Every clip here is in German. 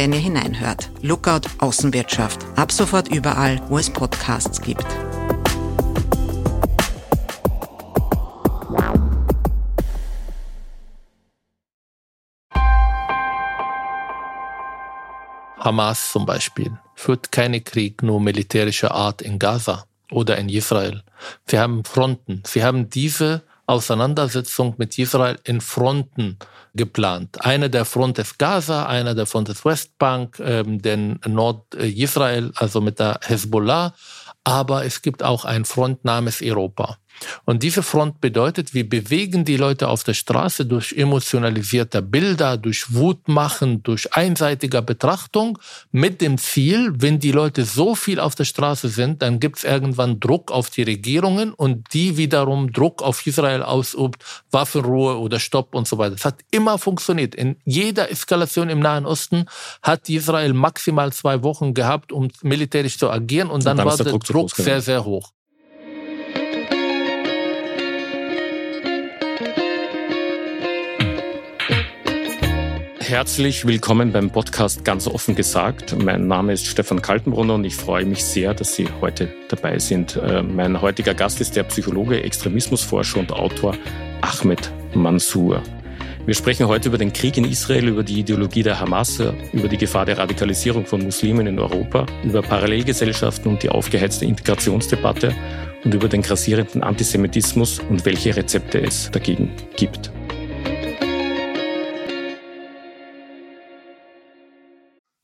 wenn ihr hineinhört. Lookout Außenwirtschaft. Ab sofort überall, wo es Podcasts gibt. Hamas zum Beispiel führt keinen Krieg nur militärischer Art in Gaza oder in Israel. Wir haben Fronten. Wir haben diese Auseinandersetzung mit Israel in Fronten geplant. Eine der Front ist Gaza, einer der Front ist Westbank, ähm, den Nord-Israel, also mit der Hezbollah. Aber es gibt auch ein Front namens Europa. Und diese Front bedeutet, wir bewegen die Leute auf der Straße durch emotionalisierte Bilder, durch Wutmachen, durch einseitige Betrachtung mit dem Ziel, wenn die Leute so viel auf der Straße sind, dann gibt es irgendwann Druck auf die Regierungen und die wiederum Druck auf Israel ausübt, Waffenruhe oder Stopp und so weiter. Das hat immer funktioniert. In jeder Eskalation im Nahen Osten hat Israel maximal zwei Wochen gehabt, um militärisch zu agieren und dann, und dann war der, der Druck, Druck sehr, sehr hoch. Herzlich willkommen beim Podcast Ganz offen gesagt. Mein Name ist Stefan Kaltenbrunner und ich freue mich sehr, dass Sie heute dabei sind. Äh, mein heutiger Gast ist der Psychologe, Extremismusforscher und Autor Ahmed Mansour. Wir sprechen heute über den Krieg in Israel, über die Ideologie der Hamas, über die Gefahr der Radikalisierung von Muslimen in Europa, über Parallelgesellschaften und die aufgeheizte Integrationsdebatte und über den grassierenden Antisemitismus und welche Rezepte es dagegen gibt.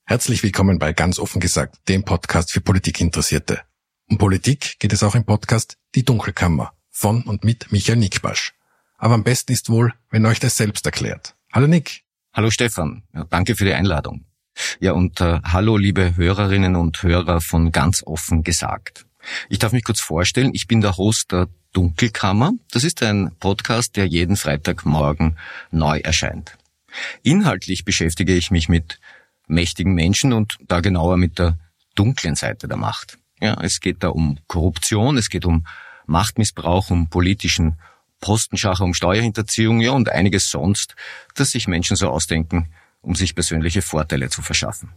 Herzlich willkommen bei Ganz offen gesagt, dem Podcast für Politikinteressierte. Um Politik geht es auch im Podcast Die Dunkelkammer von und mit Michael Nickbasch. Aber am besten ist wohl, wenn euch das selbst erklärt. Hallo Nick. Hallo Stefan. Ja, danke für die Einladung. Ja, und äh, hallo liebe Hörerinnen und Hörer von Ganz offen gesagt. Ich darf mich kurz vorstellen, ich bin der Host der Dunkelkammer. Das ist ein Podcast, der jeden Freitagmorgen neu erscheint. Inhaltlich beschäftige ich mich mit mächtigen Menschen und da genauer mit der dunklen Seite der Macht. Ja, es geht da um Korruption, es geht um Machtmissbrauch, um politischen Postenschacher, um Steuerhinterziehung, ja, und einiges sonst, das sich Menschen so ausdenken, um sich persönliche Vorteile zu verschaffen.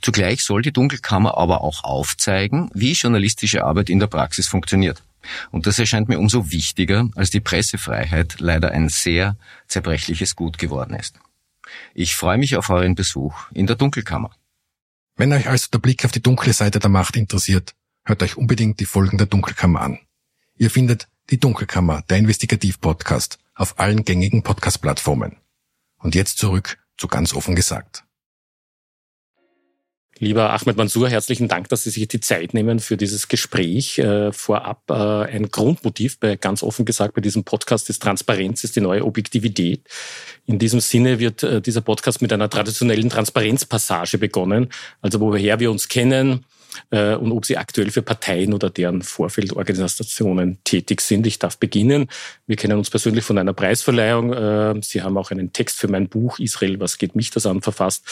Zugleich soll die Dunkelkammer aber auch aufzeigen, wie journalistische Arbeit in der Praxis funktioniert. Und das erscheint mir umso wichtiger, als die Pressefreiheit leider ein sehr zerbrechliches Gut geworden ist. Ich freue mich auf euren Besuch in der Dunkelkammer. Wenn euch also der Blick auf die dunkle Seite der Macht interessiert, hört euch unbedingt die Folgen der Dunkelkammer an. Ihr findet die Dunkelkammer, der Investigativ-Podcast, auf allen gängigen Podcast-Plattformen. Und jetzt zurück zu ganz offen gesagt. Lieber Ahmed Mansour, herzlichen Dank, dass Sie sich die Zeit nehmen für dieses Gespräch. Äh, vorab äh, ein Grundmotiv bei ganz offen gesagt bei diesem Podcast ist Transparenz, ist die neue Objektivität. In diesem Sinne wird äh, dieser Podcast mit einer traditionellen Transparenzpassage begonnen, also woher wir uns kennen, äh, und ob sie aktuell für Parteien oder deren Vorfeldorganisationen tätig sind. Ich darf beginnen. Wir kennen uns persönlich von einer Preisverleihung. Äh, sie haben auch einen Text für mein Buch Israel, was geht mich das an, verfasst.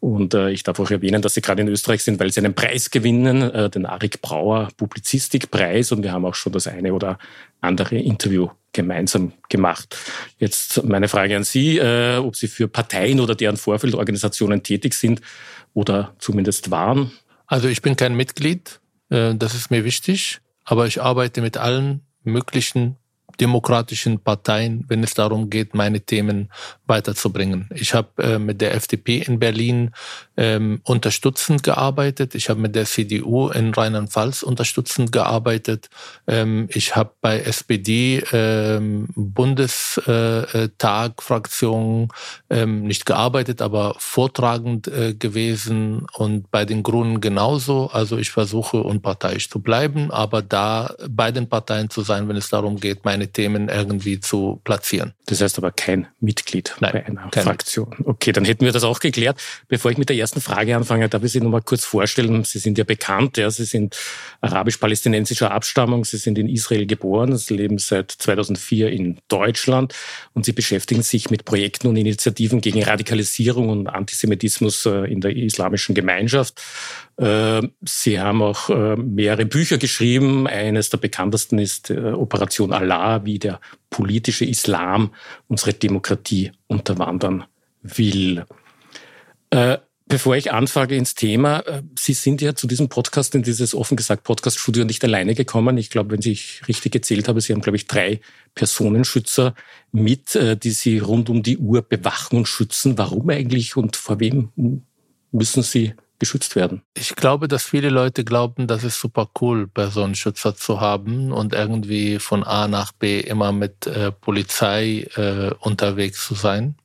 Und äh, ich darf auch erwähnen, dass Sie gerade in Österreich sind, weil Sie einen Preis gewinnen, den Arik Brauer Publizistikpreis. Und wir haben auch schon das eine oder andere Interview gemeinsam gemacht. Jetzt meine Frage an Sie, ob Sie für Parteien oder deren Vorfeldorganisationen tätig sind oder zumindest waren. Also ich bin kein Mitglied, äh, das ist mir wichtig, aber ich arbeite mit allen möglichen demokratischen Parteien, wenn es darum geht, meine Themen weiterzubringen. Ich habe äh, mit der FDP in Berlin ähm, unterstützend gearbeitet. Ich habe mit der CDU in Rheinland-Pfalz unterstützend gearbeitet. Ähm, ich habe bei SPD ähm, Bundestag Fraktion ähm, nicht gearbeitet, aber vortragend äh, gewesen und bei den Grünen genauso. Also ich versuche unparteiisch zu bleiben, aber da bei den Parteien zu sein, wenn es darum geht, meine Themen irgendwie zu platzieren. Das heißt aber kein Mitglied Nein, bei einer Fraktion. Okay, dann hätten wir das auch geklärt. Bevor ich mit der ersten Frage anfangen, darf ich Sie noch mal kurz vorstellen. Sie sind ja bekannt, ja. Sie sind arabisch-palästinensischer Abstammung. Sie sind in Israel geboren. Sie leben seit 2004 in Deutschland und Sie beschäftigen sich mit Projekten und Initiativen gegen Radikalisierung und Antisemitismus äh, in der islamischen Gemeinschaft. Äh, Sie haben auch äh, mehrere Bücher geschrieben. Eines der bekanntesten ist Operation Allah, wie der politische Islam unsere Demokratie unterwandern will. Bevor ich anfange ins Thema, äh, Sie sind ja zu diesem Podcast, in dieses offen gesagt Podcast-Studio nicht alleine gekommen. Ich glaube, wenn ich richtig gezählt habe, Sie haben, glaube ich, drei Personenschützer mit, äh, die Sie rund um die Uhr bewachen und schützen. Warum eigentlich und vor wem müssen Sie geschützt werden? Ich glaube, dass viele Leute glauben, das ist super cool, Personenschützer zu haben und irgendwie von A nach B immer mit äh, Polizei unterwegs zu sein.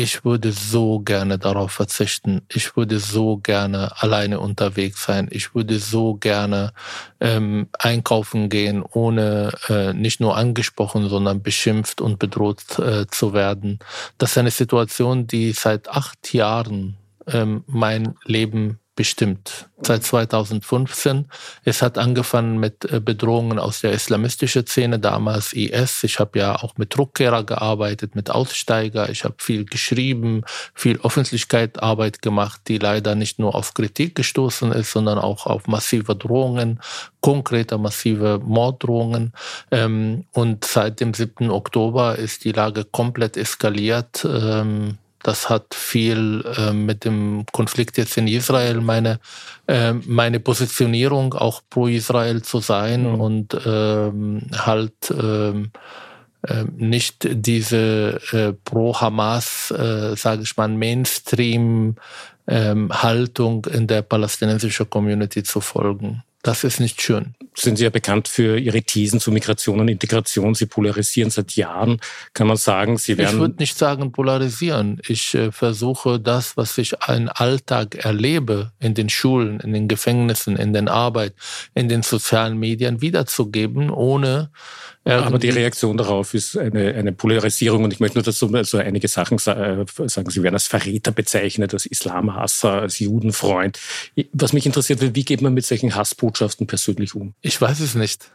Ich würde so gerne darauf verzichten. Ich würde so gerne alleine unterwegs sein. Ich würde so gerne ähm, einkaufen gehen, ohne äh, nicht nur angesprochen, sondern beschimpft und bedroht äh, zu werden. Das ist eine Situation, die seit acht Jahren ähm, mein Leben bestimmt. Seit 2015. Es hat angefangen mit äh, Bedrohungen aus der islamistischen Szene, damals IS. Ich habe ja auch mit Rückkehrer gearbeitet, mit Aussteiger. Ich habe viel geschrieben, viel Öffentlichkeitsarbeit gemacht, die leider nicht nur auf Kritik gestoßen ist, sondern auch auf massive Drohungen, konkrete massive Morddrohungen. Ähm, und seit dem 7. Oktober ist die Lage komplett eskaliert. Das hat viel äh, mit dem Konflikt jetzt in Israel, meine, äh, meine Positionierung auch pro Israel zu sein mhm. und ähm, halt ähm, äh, nicht diese äh, pro Hamas, äh, sage ich mal, Mainstream ähm, Haltung in der palästinensischen Community zu folgen. Das ist nicht schön. Sind Sie ja bekannt für Ihre Thesen zu Migration und Integration. Sie polarisieren seit Jahren. Kann man sagen, Sie werden. Ich würde nicht sagen polarisieren. Ich äh, versuche das, was ich im Alltag erlebe, in den Schulen, in den Gefängnissen, in der Arbeit, in den sozialen Medien wiederzugeben, ohne aber die Reaktion darauf ist eine, eine Polarisierung und ich möchte nur dazu also einige Sachen sagen. Sie werden als Verräter bezeichnet, als Islamhasser, als Judenfreund. Was mich interessiert, wie geht man mit solchen Hassbotschaften persönlich um? Ich weiß es nicht.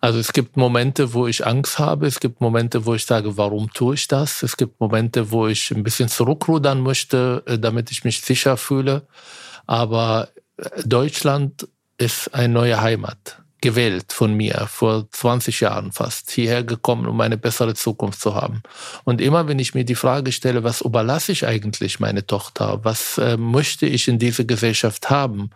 Also es gibt Momente, wo ich Angst habe. Es gibt Momente, wo ich sage, warum tue ich das? Es gibt Momente, wo ich ein bisschen zurückrudern möchte, äh, damit ich mich sicher fühle. Aber äh, Deutschland ist eine neue Heimat gewählt von mir, vor 20 Jahren fast, hierher gekommen, um eine bessere Zukunft zu haben. Und immer wenn ich mir die Frage stelle, was überlasse ich eigentlich meine Tochter, was äh, möchte ich in dieser Gesellschaft haben,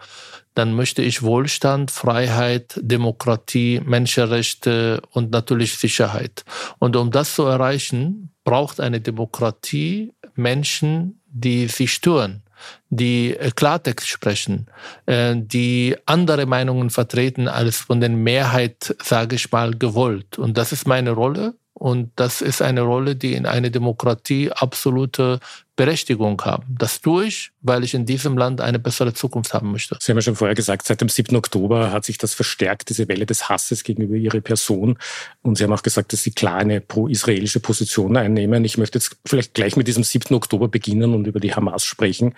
dann möchte ich Wohlstand, Freiheit, Demokratie, Menschenrechte und natürlich Sicherheit. Und um das zu erreichen, braucht eine Demokratie Menschen, die sie stören die äh, Klartext sprechen, äh, die andere Meinungen vertreten als von der Mehrheit, sage ich mal, gewollt. Und das ist meine Rolle. Und das ist eine Rolle, die in einer Demokratie absolute Berechtigung haben. Das tue ich, weil ich in diesem Land eine bessere Zukunft haben möchte. Sie haben ja schon vorher gesagt, seit dem 7. Oktober hat sich das verstärkt, diese Welle des Hasses gegenüber Ihrer Person. Und Sie haben auch gesagt, dass Sie klar eine pro-israelische Position einnehmen. Ich möchte jetzt vielleicht gleich mit diesem 7. Oktober beginnen und über die Hamas sprechen.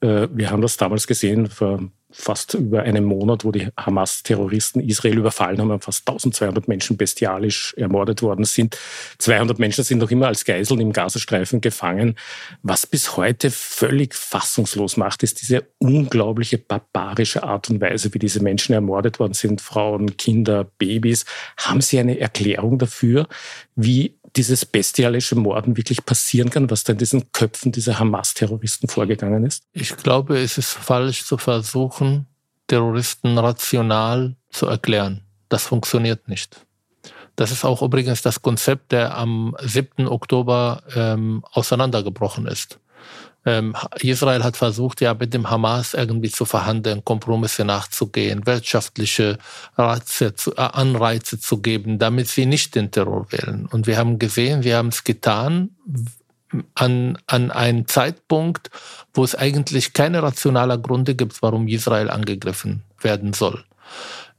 Äh, wir haben das damals gesehen, vor fast über einen Monat, wo die Hamas-Terroristen Israel überfallen haben, fast 1200 Menschen bestialisch ermordet worden sind. 200 Menschen sind noch immer als Geiseln im Gazastreifen gefangen. Was bis heute völlig fassungslos macht, ist diese unglaubliche barbarische Art und Weise, wie diese Menschen ermordet worden sind, Frauen, Kinder, Babys. Haben Sie eine Erklärung dafür, wie dieses bestialische Morden wirklich passieren kann, was da in diesen Köpfen dieser Hamas-Terroristen vorgegangen ist? Ich glaube, es ist falsch zu versuchen, Terroristen rational zu erklären. Das funktioniert nicht. Das ist auch übrigens das Konzept, der am 7. Oktober ähm, auseinandergebrochen ist. Ähm, Israel hat versucht, ja mit dem Hamas irgendwie zu verhandeln, Kompromisse nachzugehen, wirtschaftliche äh, Anreize zu geben, damit sie nicht den Terror wählen. Und wir haben gesehen, wir haben es getan an, an einem Zeitpunkt, wo es eigentlich keine rationaler Gründe gibt, warum Israel angegriffen werden soll.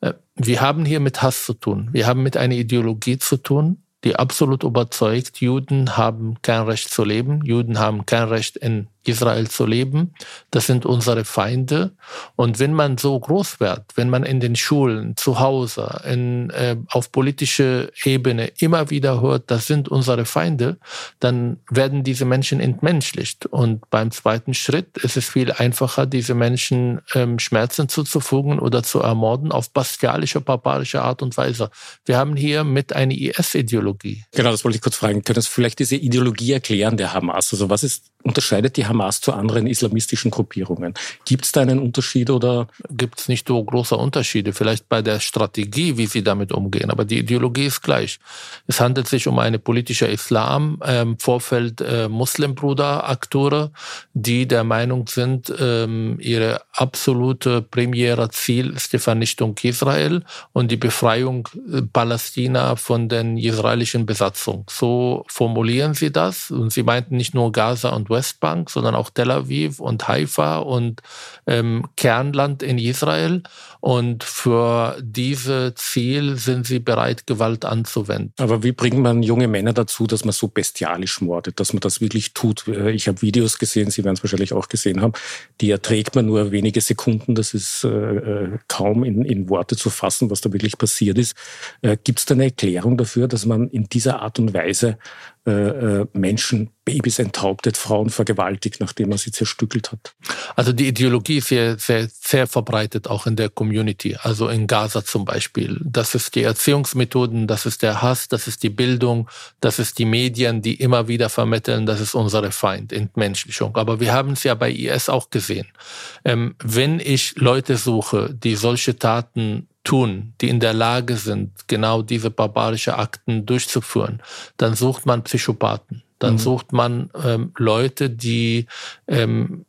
Äh, wir haben hier mit Hass zu tun. Wir haben mit einer Ideologie zu tun, die absolut überzeugt, Juden haben kein Recht zu leben, Juden haben kein Recht in Israel zu leben. Das sind unsere Feinde. Und wenn man so groß wird, wenn man in den Schulen, zu Hause, in, äh, auf politische Ebene immer wieder hört, das sind unsere Feinde, dann werden diese Menschen entmenschlicht. Und beim zweiten Schritt ist es viel einfacher, diese Menschen ähm, Schmerzen zuzufügen oder zu ermorden auf bestialische, barbarische Art und Weise. Wir haben hier mit einer IS-Ideologie. Genau, das wollte ich kurz fragen. Können Sie vielleicht diese Ideologie erklären der Hamas? Also was ist, unterscheidet die Hamas zu anderen islamistischen Gruppierungen? Gibt es da einen Unterschied oder? Gibt es nicht so große Unterschiede. Vielleicht bei der Strategie, wie sie damit umgehen. Aber die Ideologie ist gleich. Es handelt sich um eine politische Islam, ähm, Vorfeld äh, Muslimbruder-Akteure, die der Meinung sind, ähm, ihre absolute primäre Ziel ist die Vernichtung Israel und die Befreiung äh, Palästina von den israelischen Besatzungen. So formulieren sie das. Und sie meinten nicht nur Gaza und Westbank, sondern auch Tel Aviv und Haifa und ähm, Kernland in Israel. Und für diese Ziel sind sie bereit, Gewalt anzuwenden. Aber wie bringt man junge Männer dazu, dass man so bestialisch mordet, dass man das wirklich tut? Äh, ich habe Videos gesehen, Sie werden es wahrscheinlich auch gesehen haben, die erträgt man nur wenige Sekunden. Das ist äh, äh kaum in, in, Worte zu fassen, was da wirklich passiert ist. Äh, Gibt es da eine Erklärung dafür, dass man in dieser Art und Weise äh, Menschen, Babys enthauptet, Frauen vergewaltigt, nachdem man sie zerstückelt hat? Also die Ideologie ist sehr, sehr, sehr verbreitet, auch in der Community, also in Gaza zum Beispiel. Das ist die Erziehungsmethoden, das ist der Hass, das ist die Bildung, das ist die Medien, die immer wieder vermitteln, das ist unsere Feind, Entmenschlichung. Aber wir haben es ja bei IS auch gesehen. Ähm, wenn ich Leute suche, die solche Taten tun, die in der Lage sind, genau diese barbarische Akten durchzuführen, dann sucht man Psychopathen. Dann mhm. sucht man ähm, Leute, die ähm,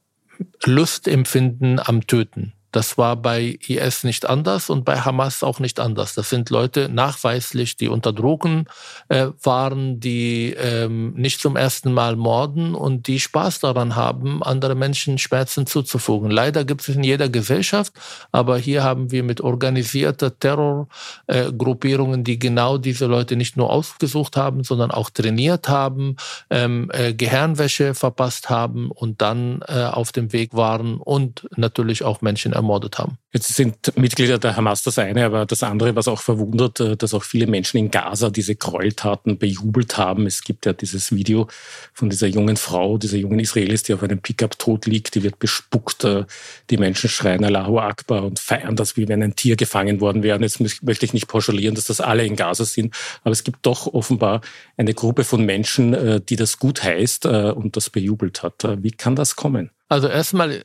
Lust empfinden am Töten. Das war bei IS nicht anders und bei Hamas auch nicht anders. Das sind Leute nachweislich, die unter Drogen äh, waren, die ähm, nicht zum ersten Mal morden und die Spaß daran haben, andere Menschen Schmerzen zuzufügen. Leider gibt es in jeder Gesellschaft, aber hier haben wir mit organisierter Terrorgruppierungen, äh, die genau diese Leute nicht nur ausgesucht haben, sondern auch trainiert haben, ähm, äh, Gehirnwäsche verpasst haben und dann äh, auf dem Weg waren und natürlich auch Menschen ermordet haben. Jetzt sind Mitglieder der Hamas das eine, aber das andere, was auch verwundert, äh, dass auch viele Menschen in Gaza diese Gräueltaten bejubelt haben. Es gibt ja dieses Video von dieser jungen Frau, dieser jungen Israelis, die auf einem Pickup tot liegt, die wird bespuckt. Äh, die Menschen schreien Allahu Akbar und feiern das, wie wenn ein Tier gefangen worden wäre. Jetzt möchte ich nicht pauschalieren, dass das alle in Gaza sind, aber es gibt doch offenbar eine Gruppe von Menschen, äh, die das gut heißt und das bejubelt hat. Wie kann das kommen? Also erstmal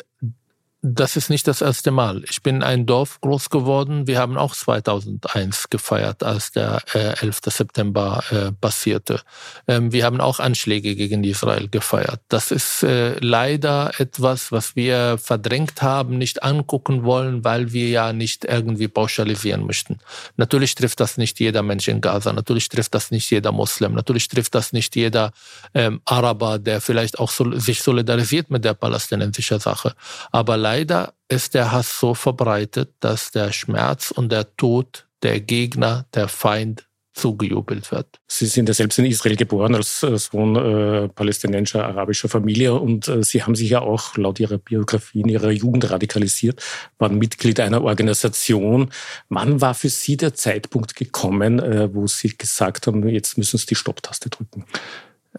das ist nicht das erste Mal. Ich bin in einem Dorf groß geworden. Wir haben auch 2001 gefeiert, als der äh, 11. September äh, passierte. Ähm, wir haben auch Anschläge gegen Israel gefeiert. Das ist äh, leider etwas, was wir verdrängt haben, nicht angucken wollen, weil wir ja nicht irgendwie pauschalisieren möchten. Natürlich trifft das nicht jeder Mensch in Gaza. Natürlich trifft das nicht jeder Muslim. Natürlich trifft das nicht jeder ähm, Araber, der vielleicht auch so, sich solidarisiert mit der palästinensischen Sache. Aber leider leider ist der Hass so verbreitet, dass der Schmerz und der Tod der Gegner, der Feind zugejubelt wird. Sie sind ja selbst in Israel geboren als Sohn äh, palästinensischer arabischer Familie und äh, Sie haben sich ja auch laut Ihrer Biografie in Ihrer Jugend radikalisiert, waren Mitglied einer Organisation. Wann war für Sie der Zeitpunkt gekommen, äh, wo Sie gesagt haben, jetzt müssen Sie die Stopptaste drücken?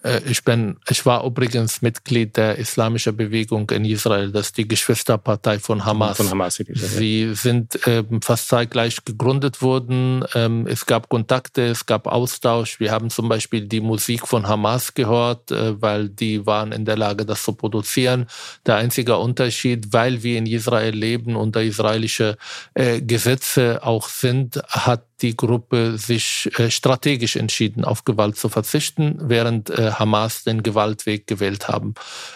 Äh, ich bin, ich war übrigens Mitglied der islamischen Bewegung in Israel, das ist die Geschwisterpartei von Hamas. Von Hamas Sie sind ähm, fast zeitgleich gegründet worden. Ähm, es gab Kontakte, es gab Austausch. Wir haben zum Beispiel die Musik von Hamas gehört, äh, weil die waren in der Lage, das zu produzieren. Der einzige Unterschied, weil wir in Israel leben und da israelische äh, Gesetze auch sind, hat die Gruppe sich äh, strategisch entschieden, auf Gewalt zu verzichten, während äh, Hamas den Gewaltweg gewählt haben.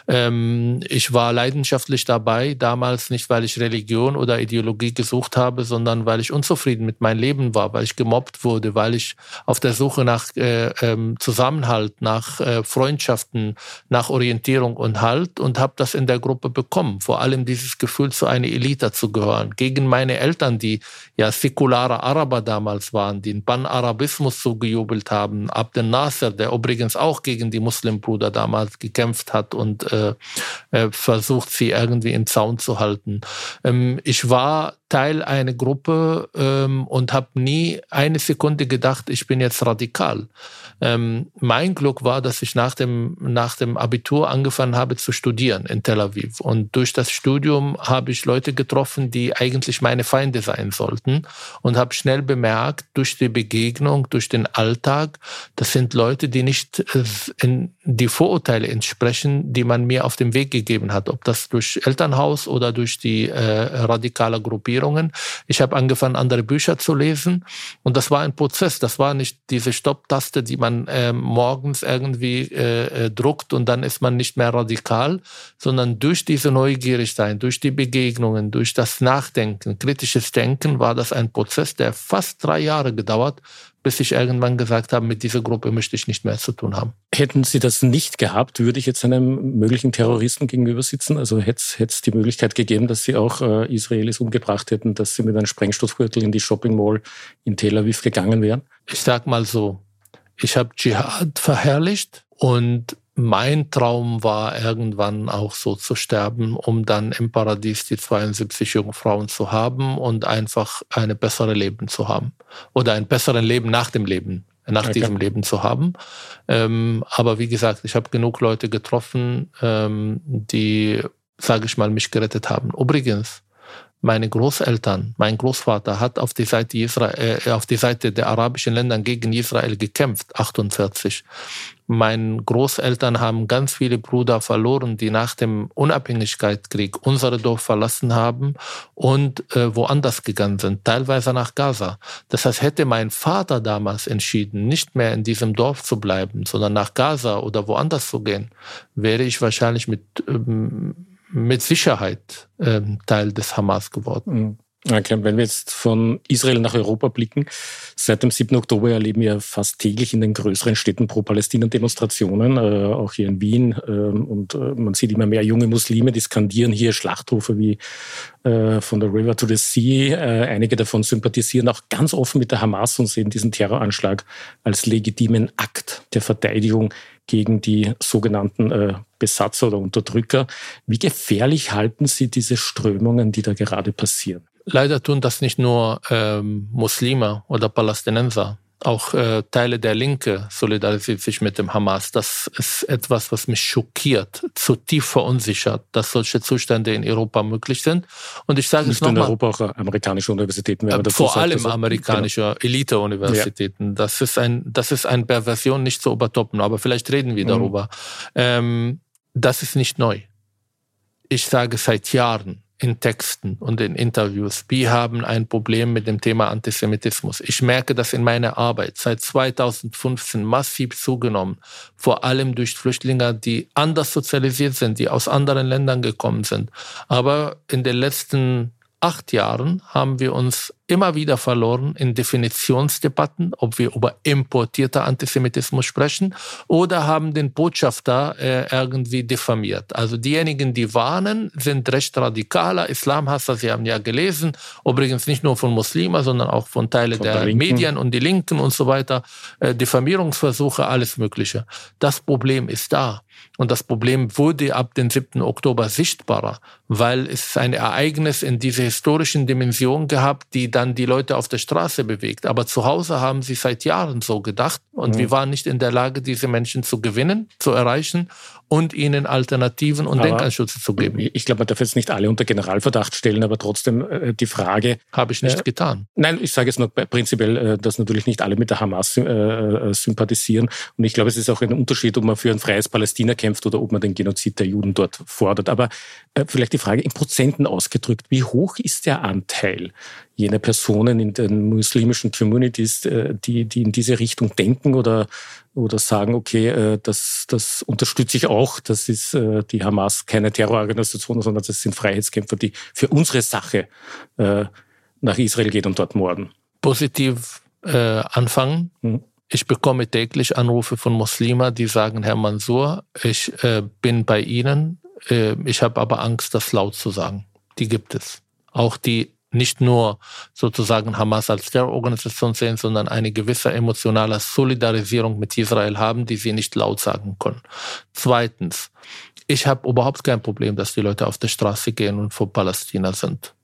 Ähm, ich war leidenschaftlich dabei, damals nicht, weil ich Religion oder Ideologie gesucht habe, sondern weil ich unzufrieden mit meinem Leben war, weil ich gemobbt wurde, weil ich auf der Suche nach äh, ähm, Zusammenhalt, nach Freundschaften, nach Orientierung und Halt und habe das in der Gruppe bekommen. Vor allem dieses Gefühl, zu einer Elite zu gehören. Gegen meine Eltern, die ja säkulare Araber damals damals waren, die den Pan-Arabismus zugejubelt haben, Abdel Nasser, der übrigens auch gegen die Muslimbruder damals gekämpft hat und äh, äh, versucht, sie irgendwie im Zaun zu halten. Ähm, ich war Teil einer Gruppe ähm, und habe nie eine Sekunde gedacht, ich bin jetzt radikal. Ähm, mein Glück war, dass ich nach dem, nach dem Abitur angefangen habe zu studieren in Tel Aviv. Und durch das Studium habe ich Leute getroffen, die eigentlich meine Feinde sein sollten. Und habe schnell bemerkt, durch die Begegnung, durch den Alltag, das sind Leute, die nicht äh, in die Vorurteile entsprechen, die man mir auf dem Weg gegeben hat. Ob das durch Elternhaus oder durch die äh, radikale Gruppierungen. Ich habe angefangen, andere Bücher zu lesen. Und das war ein Prozess. Das war nicht diese Stopptaste, die man man äh, morgens irgendwie äh, äh, druckt und dann ist man nicht mehr radikal, sondern durch diese Neugierigkeit, durch die Begegnungen, durch das Nachdenken, kritisches Denken war das ein Prozess, der fast drei Jahre gedauert, bis ich irgendwann gesagt habe, mit dieser Gruppe möchte ich nicht mehr zu tun haben. Hätten Sie das nicht gehabt, würde ich jetzt einem möglichen Terroristen gegenüber sitzen? Also hätte es die Möglichkeit gegeben, dass Sie auch äh, Israelis umgebracht hätten, dass Sie mit einem Sprengstoffgürtel in die Shopping Mall in Tel Aviv gegangen wären? Ich sag mal so, ich habe Dschihad verherrlicht und mein Traum war irgendwann auch so zu sterben, um dann im Paradies die 72 Jungfrauen zu haben und einfach eine bessere Leben zu haben. Oder ein besseres Leben nach dem Leben, nach okay. diesem Leben zu haben. Ähm, aber wie gesagt, ich habe genug Leute getroffen, ähm, die, sage ich mal, mich gerettet haben. Übrigens, meine Großeltern, mein Großvater hat auf die Seite Israel, äh, auf die Seite der arabischen Länder gegen Israel gekämpft, 48. Meine Großeltern haben ganz viele Brüder verloren, die nach dem Unabhängigkeitskrieg unsere Dorf verlassen haben und äh, woanders gegangen sind, teilweise nach Gaza. Das heißt, hätte mein Vater damals entschieden, nicht mehr in diesem Dorf zu bleiben, sondern nach Gaza oder woanders zu gehen, wäre ich wahrscheinlich mit ähm, mit Sicherheit ähm, Teil des Hamas geworden. Mhm. Okay, wenn wir jetzt von Israel nach Europa blicken, seit dem 7. Oktober erleben wir fast täglich in den größeren Städten pro-Palästina-Demonstrationen, äh, auch hier in Wien. Äh, und äh, man sieht immer mehr junge Muslime, die skandieren hier Schlachtrufe wie äh, von der River to the Sea. Äh, einige davon sympathisieren auch ganz offen mit der Hamas und sehen diesen Terroranschlag als legitimen Akt der Verteidigung gegen die sogenannten äh, Besatzer oder Unterdrücker. Wie gefährlich halten Sie diese Strömungen, die da gerade passieren? Leider tun das nicht nur ähm, Muslime oder Palästinenser. Auch äh, Teile der Linke solidarisieren sich mit dem Hamas. Das ist etwas, was mich schockiert, zutiefst verunsichert, dass solche Zustände in Europa möglich sind. Und ich sage Nicht es nochmal. in Europa auch amerikanische Universitäten. Wenn man äh, vor sagt, allem amerikanische genau. Elite-Universitäten. Ja. Das ist ein, das ist eine Perversion nicht zu übertoppen. Aber vielleicht reden wir mhm. darüber. Ähm, das ist nicht neu. Ich sage seit Jahren, in Texten und in Interviews. Wir haben ein Problem mit dem Thema Antisemitismus. Ich merke das in meiner Arbeit seit 2015 massiv zugenommen, vor allem durch Flüchtlinge, die anders sozialisiert sind, die aus anderen Ländern gekommen sind. Aber in den letzten acht Jahren haben wir uns immer wieder verloren in Definitionsdebatten, ob wir über importierter Antisemitismus sprechen oder haben den Botschafter äh, irgendwie diffamiert. Also diejenigen, die warnen, sind recht radikaler Islamhasser. Sie haben ja gelesen, übrigens nicht nur von Muslimen, sondern auch von Teilen von der, der Medien und die Linken und so weiter, äh, Diffamierungsversuche, alles Mögliche. Das Problem ist da. Und das Problem wurde ab dem 7. Oktober sichtbarer, weil es ein Ereignis in dieser historischen Dimension gehabt, die dann die Leute auf der Straße bewegt. Aber zu Hause haben sie seit Jahren so gedacht und mhm. wir waren nicht in der Lage, diese Menschen zu gewinnen, zu erreichen und ihnen Alternativen und aber Denkanschutz zu geben. Ich glaube, man darf jetzt nicht alle unter Generalverdacht stellen, aber trotzdem äh, die Frage. Habe ich nicht äh, getan. Nein, ich sage jetzt nur prinzipiell, äh, dass natürlich nicht alle mit der Hamas äh, äh, sympathisieren. Und ich glaube, es ist auch ein Unterschied, ob man für ein freies Palästina kämpft oder ob man den Genozid der Juden dort fordert. Aber vielleicht die Frage in Prozenten ausgedrückt, wie hoch ist der Anteil jener Personen in den muslimischen Communities, die, die in diese Richtung denken oder oder sagen, okay, äh, das, das unterstütze ich auch, das ist äh, die Hamas keine Terrororganisation, sondern das sind Freiheitskämpfer, die für unsere Sache äh, nach Israel gehen und dort morden. Positiv äh, anfangen. Hm. Ich bekomme täglich Anrufe von Muslimen, die sagen, Herr Mansour, ich äh, bin bei Ihnen, äh, ich habe aber Angst, das laut zu sagen. Die gibt es. Auch die nicht nur sozusagen Hamas als Terrororganisation sehen, sondern eine gewisse emotionale Solidarisierung mit Israel haben, die sie nicht laut sagen können. Zweitens, ich habe überhaupt kein Problem, dass die Leute auf der Straße gehen und vor Palästina sind.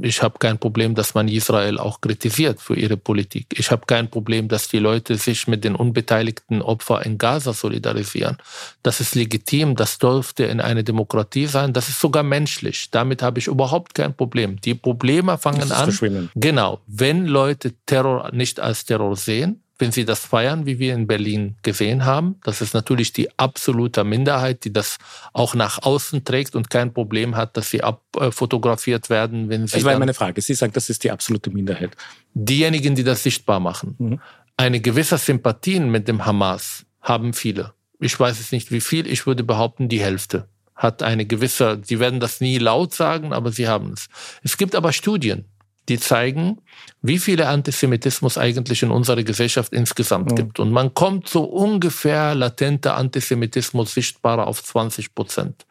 Ich habe kein Problem, dass man Israel auch kritisiert für ihre Politik. Ich habe kein Problem, dass die Leute sich mit den unbeteiligten Opfern in Gaza solidarisieren. Das ist legitim, das dürfte in einer Demokratie sein, das ist sogar menschlich. Damit habe ich überhaupt kein Problem. Die Probleme fangen an. Genau, wenn Leute Terror nicht als Terror sehen, wenn sie das feiern, wie wir in Berlin gesehen haben. Das ist natürlich die absolute Minderheit, die das auch nach außen trägt und kein Problem hat, dass sie abfotografiert werden, wenn sie. Das war meine Frage. Sie sagen, das ist die absolute Minderheit. Diejenigen, die das sichtbar machen. Mhm. Eine gewisse Sympathien mit dem Hamas haben viele. Ich weiß es nicht wie viel, ich würde behaupten, die Hälfte hat eine gewisse, sie werden das nie laut sagen, aber sie haben es. Es gibt aber Studien, die zeigen, wie viele Antisemitismus eigentlich in unserer Gesellschaft insgesamt mhm. gibt. Und man kommt so ungefähr latenter Antisemitismus sichtbarer auf 20 Prozent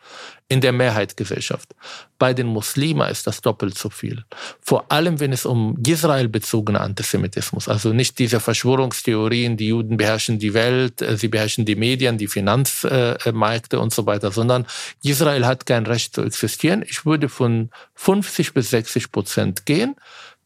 in der Mehrheitsgesellschaft. Bei den Muslimen ist das doppelt so viel. Vor allem, wenn es um Israel bezogene Antisemitismus, also nicht diese Verschwörungstheorien, die Juden beherrschen die Welt, äh, sie beherrschen die Medien, die Finanzmärkte und so weiter, sondern Israel hat kein Recht zu existieren. Ich würde von 50 bis 60 Prozent gehen.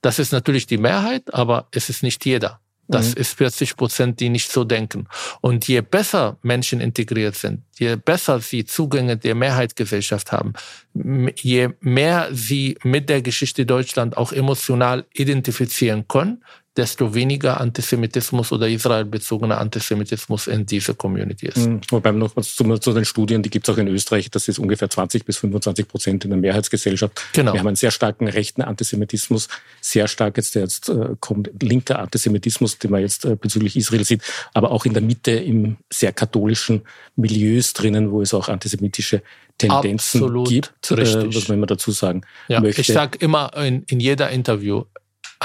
Das ist natürlich die Mehrheit, aber es ist nicht jeder. Das mhm. ist 40 Prozent, die nicht so denken. Und je besser Menschen integriert sind, je besser sie Zugänge der Mehrheitsgesellschaft haben, je mehr sie mit der Geschichte Deutschland auch emotional identifizieren können, desto weniger Antisemitismus oder israelbezogener Antisemitismus in dieser Community ist. Mhm. Wobei noch zu, zu, den Studien, die gibt es auch in Österreich, das ist ungefähr 20 bis 25 Prozent in der Mehrheitsgesellschaft. Genau. Wir haben einen sehr starken rechten Antisemitismus, sehr stark jetzt, der jetzt äh, kommt, linker Antisemitismus, den man jetzt äh, bezüglich Israel sieht, aber auch in der Mitte im sehr katholischen Milieus drinnen, wo es auch antisemitische Tendenzen Absolut gibt, äh, was man immer dazu sagen ja, möchte. Ich sage immer in, in jeder Interview,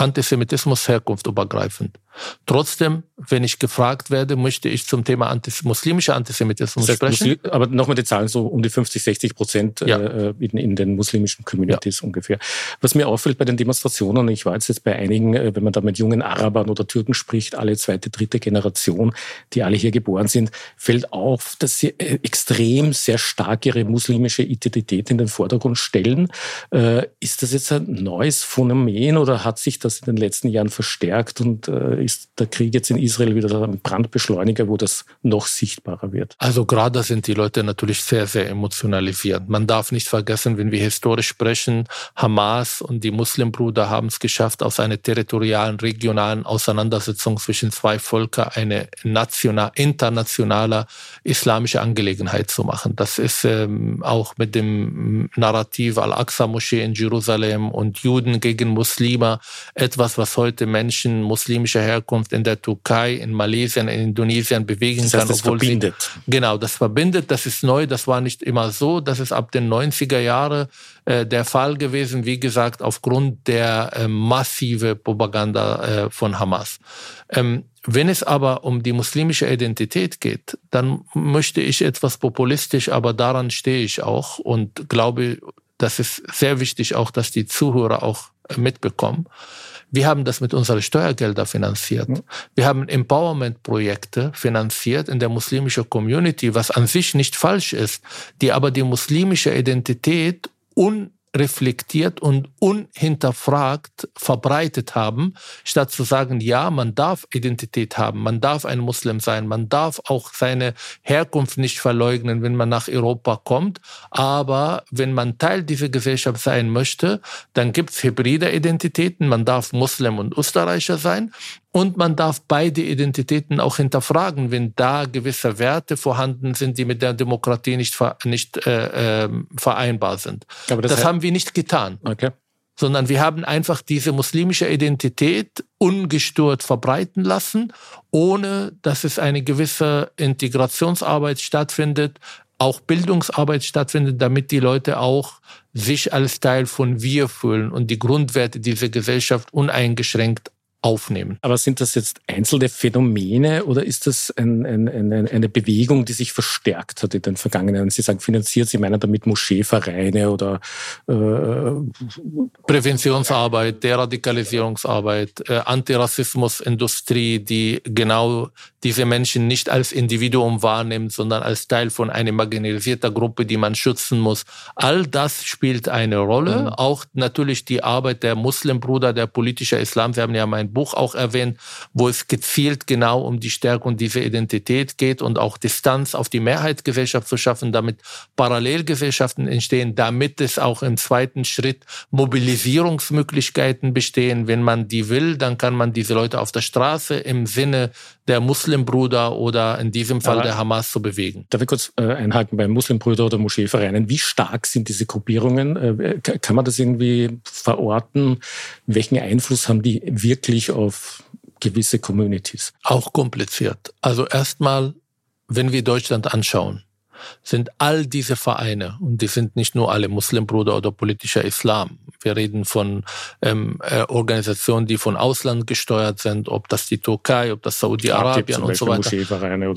Antisemitismus herkunftübergreifend. Trotzdem, wenn ich gefragt werde, möchte ich zum Thema antis muslimischer Antisemitismus das heißt, sprechen. aber nochmal die Zahlen, so um die 50, 60 Prozent ja. äh, in, in, den muslimischen Communities ja. ungefähr. Was mir auffällt bei den Demonstrationen, ich war jetzt bei einigen, äh, wenn man da mit jungen Arabern oder Türken spricht, alle zweite, dritte Generation, die alle hier geboren sind, fällt auf, dass sie äh, extrem sehr stark ihre muslimische Identität in den Vordergrund stellen. Äh, ist das jetzt ein neues Phänomen oder hat sich das in den letzten Jahren verstärkt und äh, ist der Krieg jetzt in Israel wieder ein Brandbeschleuniger, wo das noch sichtbarer wird? Also gerade sind die Leute natürlich sehr, sehr emotionalisiert. Man darf nicht vergessen, wenn wir historisch sprechen, Hamas und die Muslimbrüder haben es geschafft, aus einer territorialen, regionalen Auseinandersetzung zwischen zwei Völkern eine national, internationale islamische Angelegenheit zu machen. Das ist ähm, auch mit dem Narrativ Al-Aqsa-Moschee in Jerusalem und Juden gegen Muslime etwas, was heute Menschen muslimischer Herkunft in der Türkei, in Malaysia, in Indonesien bewegen das heißt, kann. Das verbindet. Sie, genau, das verbindet, das ist neu, das war nicht immer so. Das ist ab den 90er Jahren äh, der Fall gewesen, wie gesagt, aufgrund der äh, massive Propaganda äh, von Hamas. Ähm, wenn es aber um die muslimische Identität geht, dann möchte ich etwas populistisch, aber daran stehe ich auch und glaube, das ist sehr wichtig auch, dass die Zuhörer auch mitbekommen. Wir haben das mit unseren Steuergeldern finanziert. Wir haben Empowerment-Projekte finanziert in der muslimischen Community, was an sich nicht falsch ist, die aber die muslimische Identität un reflektiert und unhinterfragt verbreitet haben, statt zu sagen, ja, man darf Identität haben, man darf ein Muslim sein, man darf auch seine Herkunft nicht verleugnen, wenn man nach Europa kommt, aber wenn man Teil dieser Gesellschaft sein möchte, dann gibt es hybride Identitäten, man darf Muslim und Österreicher sein und man darf beide Identitäten auch hinterfragen, wenn da gewisse Werte vorhanden sind, die mit der Demokratie nicht, nicht äh, äh, vereinbar sind. Aber das, das haben wir nicht getan. Okay. Sondern wir haben einfach diese muslimische Identität ungestört verbreiten lassen, ohne dass es eine gewisse Integrationsarbeit stattfindet, auch Bildungsarbeit stattfindet, damit die Leute auch sich als Teil von wir fühlen und die Grundwerte dieser Gesellschaft uneingeschränkt aufnehmen. Aber sind das jetzt einzelne Phänomene oder ist das ein, ein, eine, eine Bewegung, die sich verstärkt hat in den vergangenen Jahren? Sie sagen, finanziert, Sie meinen damit Moscheevereine oder äh Präventionsarbeit, Deradikalisierungsarbeit, äh, Antirassismusindustrie, die genau diese Menschen nicht als Individuum wahrnimmt, sondern als Teil von einer marginalisierten Gruppe, die man schützen muss. All das spielt eine Rolle. Mhm. Auch natürlich die Arbeit der Muslimbruder, der politische Islam. Sie haben ja mein Buch auch erwähnt, wo es gezielt genau um die Stärkung dieser Identität geht und auch Distanz auf die Mehrheitsgesellschaft zu schaffen, damit Parallelgesellschaften entstehen, damit es auch im zweiten Schritt Mobilisierungsmöglichkeiten bestehen. Wenn man die will, dann kann man diese Leute auf der Straße im Sinne der Muslimbruder oder in diesem Fall Aber der Hamas zu bewegen. Darf ich kurz äh, einhaken bei Muslimbrüder oder Moscheevereinen? Wie stark sind diese Gruppierungen? Äh, kann man das irgendwie verorten? Welchen Einfluss haben die wirklich auf gewisse Communities? Auch kompliziert. Also erstmal, wenn wir Deutschland anschauen, sind all diese Vereine, und die sind nicht nur alle Muslimbruder oder politischer Islam, wir reden von ähm, äh, Organisationen, die von Ausland gesteuert sind, ob das die Türkei, ob das Saudi-Arabien und so weiter.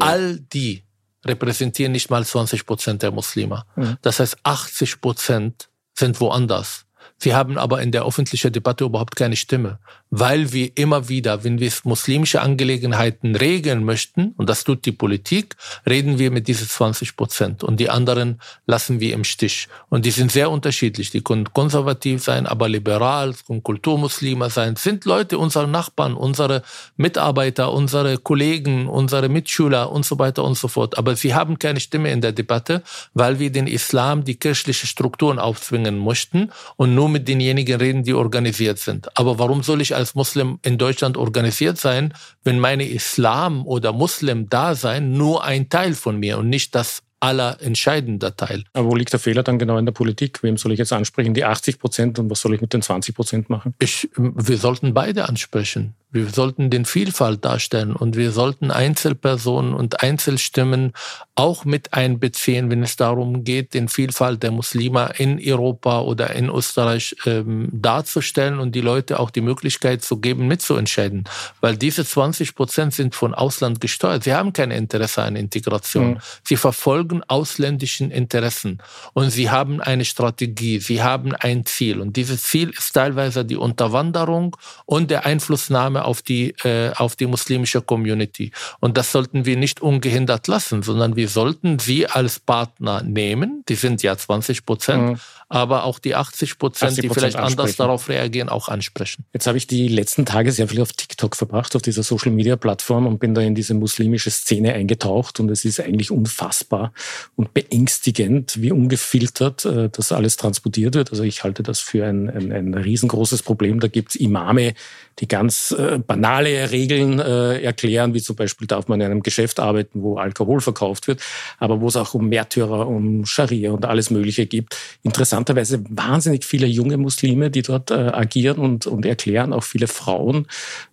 All die repräsentieren nicht mal 20 Prozent der Muslime. Mhm. Das heißt, 80 Prozent sind woanders. Sie haben aber in der öffentlichen Debatte überhaupt keine Stimme, weil wir immer wieder, wenn wir muslimische Angelegenheiten regeln möchten, und das tut die Politik, reden wir mit diesen 20 Prozent und die anderen lassen wir im Stich. Und die sind sehr unterschiedlich. Die können konservativ sein, aber liberal, können Kulturmuslime sein, sind Leute, unsere Nachbarn, unsere Mitarbeiter, unsere Kollegen, unsere Mitschüler und so weiter und so fort. Aber sie haben keine Stimme in der Debatte, weil wir den Islam die kirchliche Strukturen aufzwingen möchten und nur mit denjenigen reden, die organisiert sind. Aber warum soll ich als Muslim in Deutschland organisiert sein, wenn meine Islam oder Muslim da sein nur ein Teil von mir und nicht das aller entscheidender Teil. Aber wo liegt der Fehler dann genau in der Politik? Wem soll ich jetzt ansprechen? Die 80 Prozent und was soll ich mit den 20 Prozent machen? Ich, wir sollten beide ansprechen. Wir sollten den Vielfalt darstellen und wir sollten Einzelpersonen und Einzelstimmen auch mit einbeziehen, wenn es darum geht, den Vielfalt der Muslime in Europa oder in Österreich ähm, darzustellen und die Leute auch die Möglichkeit zu geben, mitzuentscheiden. Weil diese 20 Prozent sind von Ausland gesteuert. Sie haben kein Interesse an Integration. Mhm. Sie verfolgen ausländischen Interessen und sie haben eine Strategie, sie haben ein Ziel. Und dieses Ziel ist teilweise die Unterwanderung und der Einflussnahme auf die, äh, auf die muslimische Community. Und das sollten wir nicht ungehindert lassen, sondern wir sollten sie als Partner nehmen. Die sind ja 20 Prozent. Mhm aber auch die 80 Prozent, die vielleicht anders darauf reagieren, auch ansprechen. Jetzt habe ich die letzten Tage sehr viel auf TikTok verbracht, auf dieser Social Media Plattform und bin da in diese muslimische Szene eingetaucht und es ist eigentlich unfassbar und beängstigend, wie ungefiltert äh, das alles transportiert wird. Also ich halte das für ein, ein, ein riesengroßes Problem. Da gibt es Imame, die ganz äh, banale Regeln äh, erklären, wie zum Beispiel darf man in einem Geschäft arbeiten, wo Alkohol verkauft wird, aber wo es auch um Märtyrer, um Scharia und alles Mögliche gibt. Interessant interessanterweise wahnsinnig viele junge Muslime, die dort äh, agieren und, und erklären, auch viele Frauen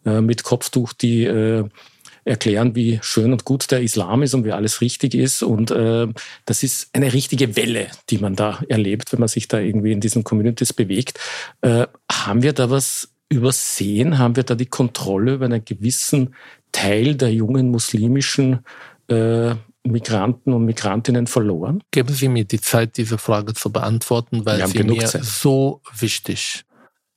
äh, mit Kopftuch, die äh, erklären, wie schön und gut der Islam ist und wie alles richtig ist. Und äh, das ist eine richtige Welle, die man da erlebt, wenn man sich da irgendwie in diesen Communities bewegt. Äh, haben wir da was übersehen? Haben wir da die Kontrolle über einen gewissen Teil der jungen muslimischen äh, Migranten und Migrantinnen verloren? Geben Sie mir die Zeit, diese Frage zu beantworten, weil sie mir Zeit. so wichtig.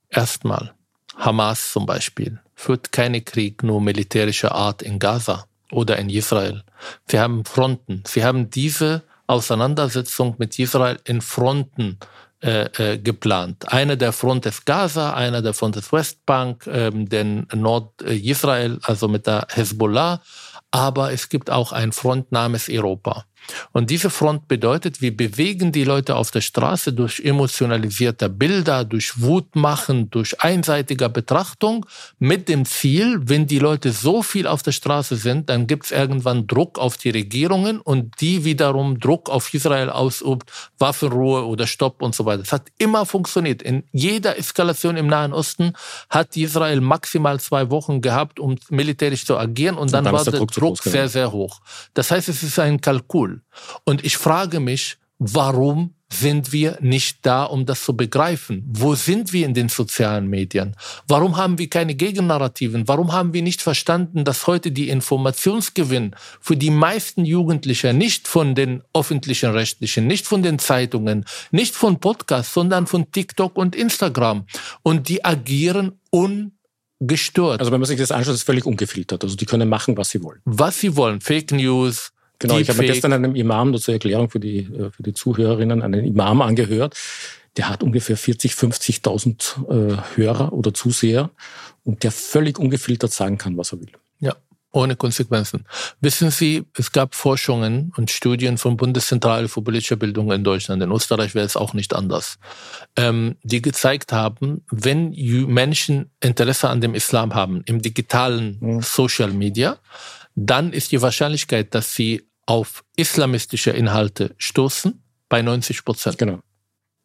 Erstmal, Hamas zum Beispiel führt keine Krieg nur militärischer Art in Gaza oder in Israel. Wir haben Fronten. Wir haben diese Auseinandersetzung mit Israel in Fronten äh, äh, geplant. Einer der Front ist Gaza, einer der Front ist Westbank, ähm, den Nord-Israel, also mit der Hezbollah aber es gibt auch ein Front namens Europa. Und diese Front bedeutet, wir bewegen die Leute auf der Straße durch emotionalisierte Bilder, durch Wutmachen, durch einseitige Betrachtung mit dem Ziel, wenn die Leute so viel auf der Straße sind, dann gibt es irgendwann Druck auf die Regierungen und die wiederum Druck auf Israel ausübt, Waffenruhe oder Stopp und so weiter. Das hat immer funktioniert. In jeder Eskalation im Nahen Osten hat Israel maximal zwei Wochen gehabt, um militärisch zu agieren und dann, und dann war der Druck, Druck sehr, sehr hoch. Das heißt, es ist ein Kalkul. Und ich frage mich, warum sind wir nicht da, um das zu begreifen? Wo sind wir in den sozialen Medien? Warum haben wir keine Gegennarrativen? Warum haben wir nicht verstanden, dass heute die Informationsgewinn für die meisten Jugendlichen nicht von den öffentlichen Rechtlichen, nicht von den Zeitungen, nicht von Podcasts, sondern von TikTok und Instagram. Und die agieren ungestört. Also wenn man sich das anschaut, ist es völlig ungefiltert. Also die können machen, was sie wollen. Was sie wollen. Fake News, Genau, ich habe gestern einem Imam, nur zur Erklärung für die, äh, für die Zuhörerinnen, einen Imam angehört. Der hat ungefähr 40, 50.000 äh, Hörer oder Zuseher und der völlig ungefiltert sagen kann, was er will. Ja, ohne Konsequenzen. Wissen Sie, es gab Forschungen und Studien von Bundeszentrale für politische Bildung in Deutschland. In Österreich wäre es auch nicht anders. Ähm, die gezeigt haben, wenn Menschen Interesse an dem Islam haben, im digitalen mhm. Social Media, dann ist die Wahrscheinlichkeit, dass sie auf islamistische Inhalte stoßen bei 90 Prozent. Genau.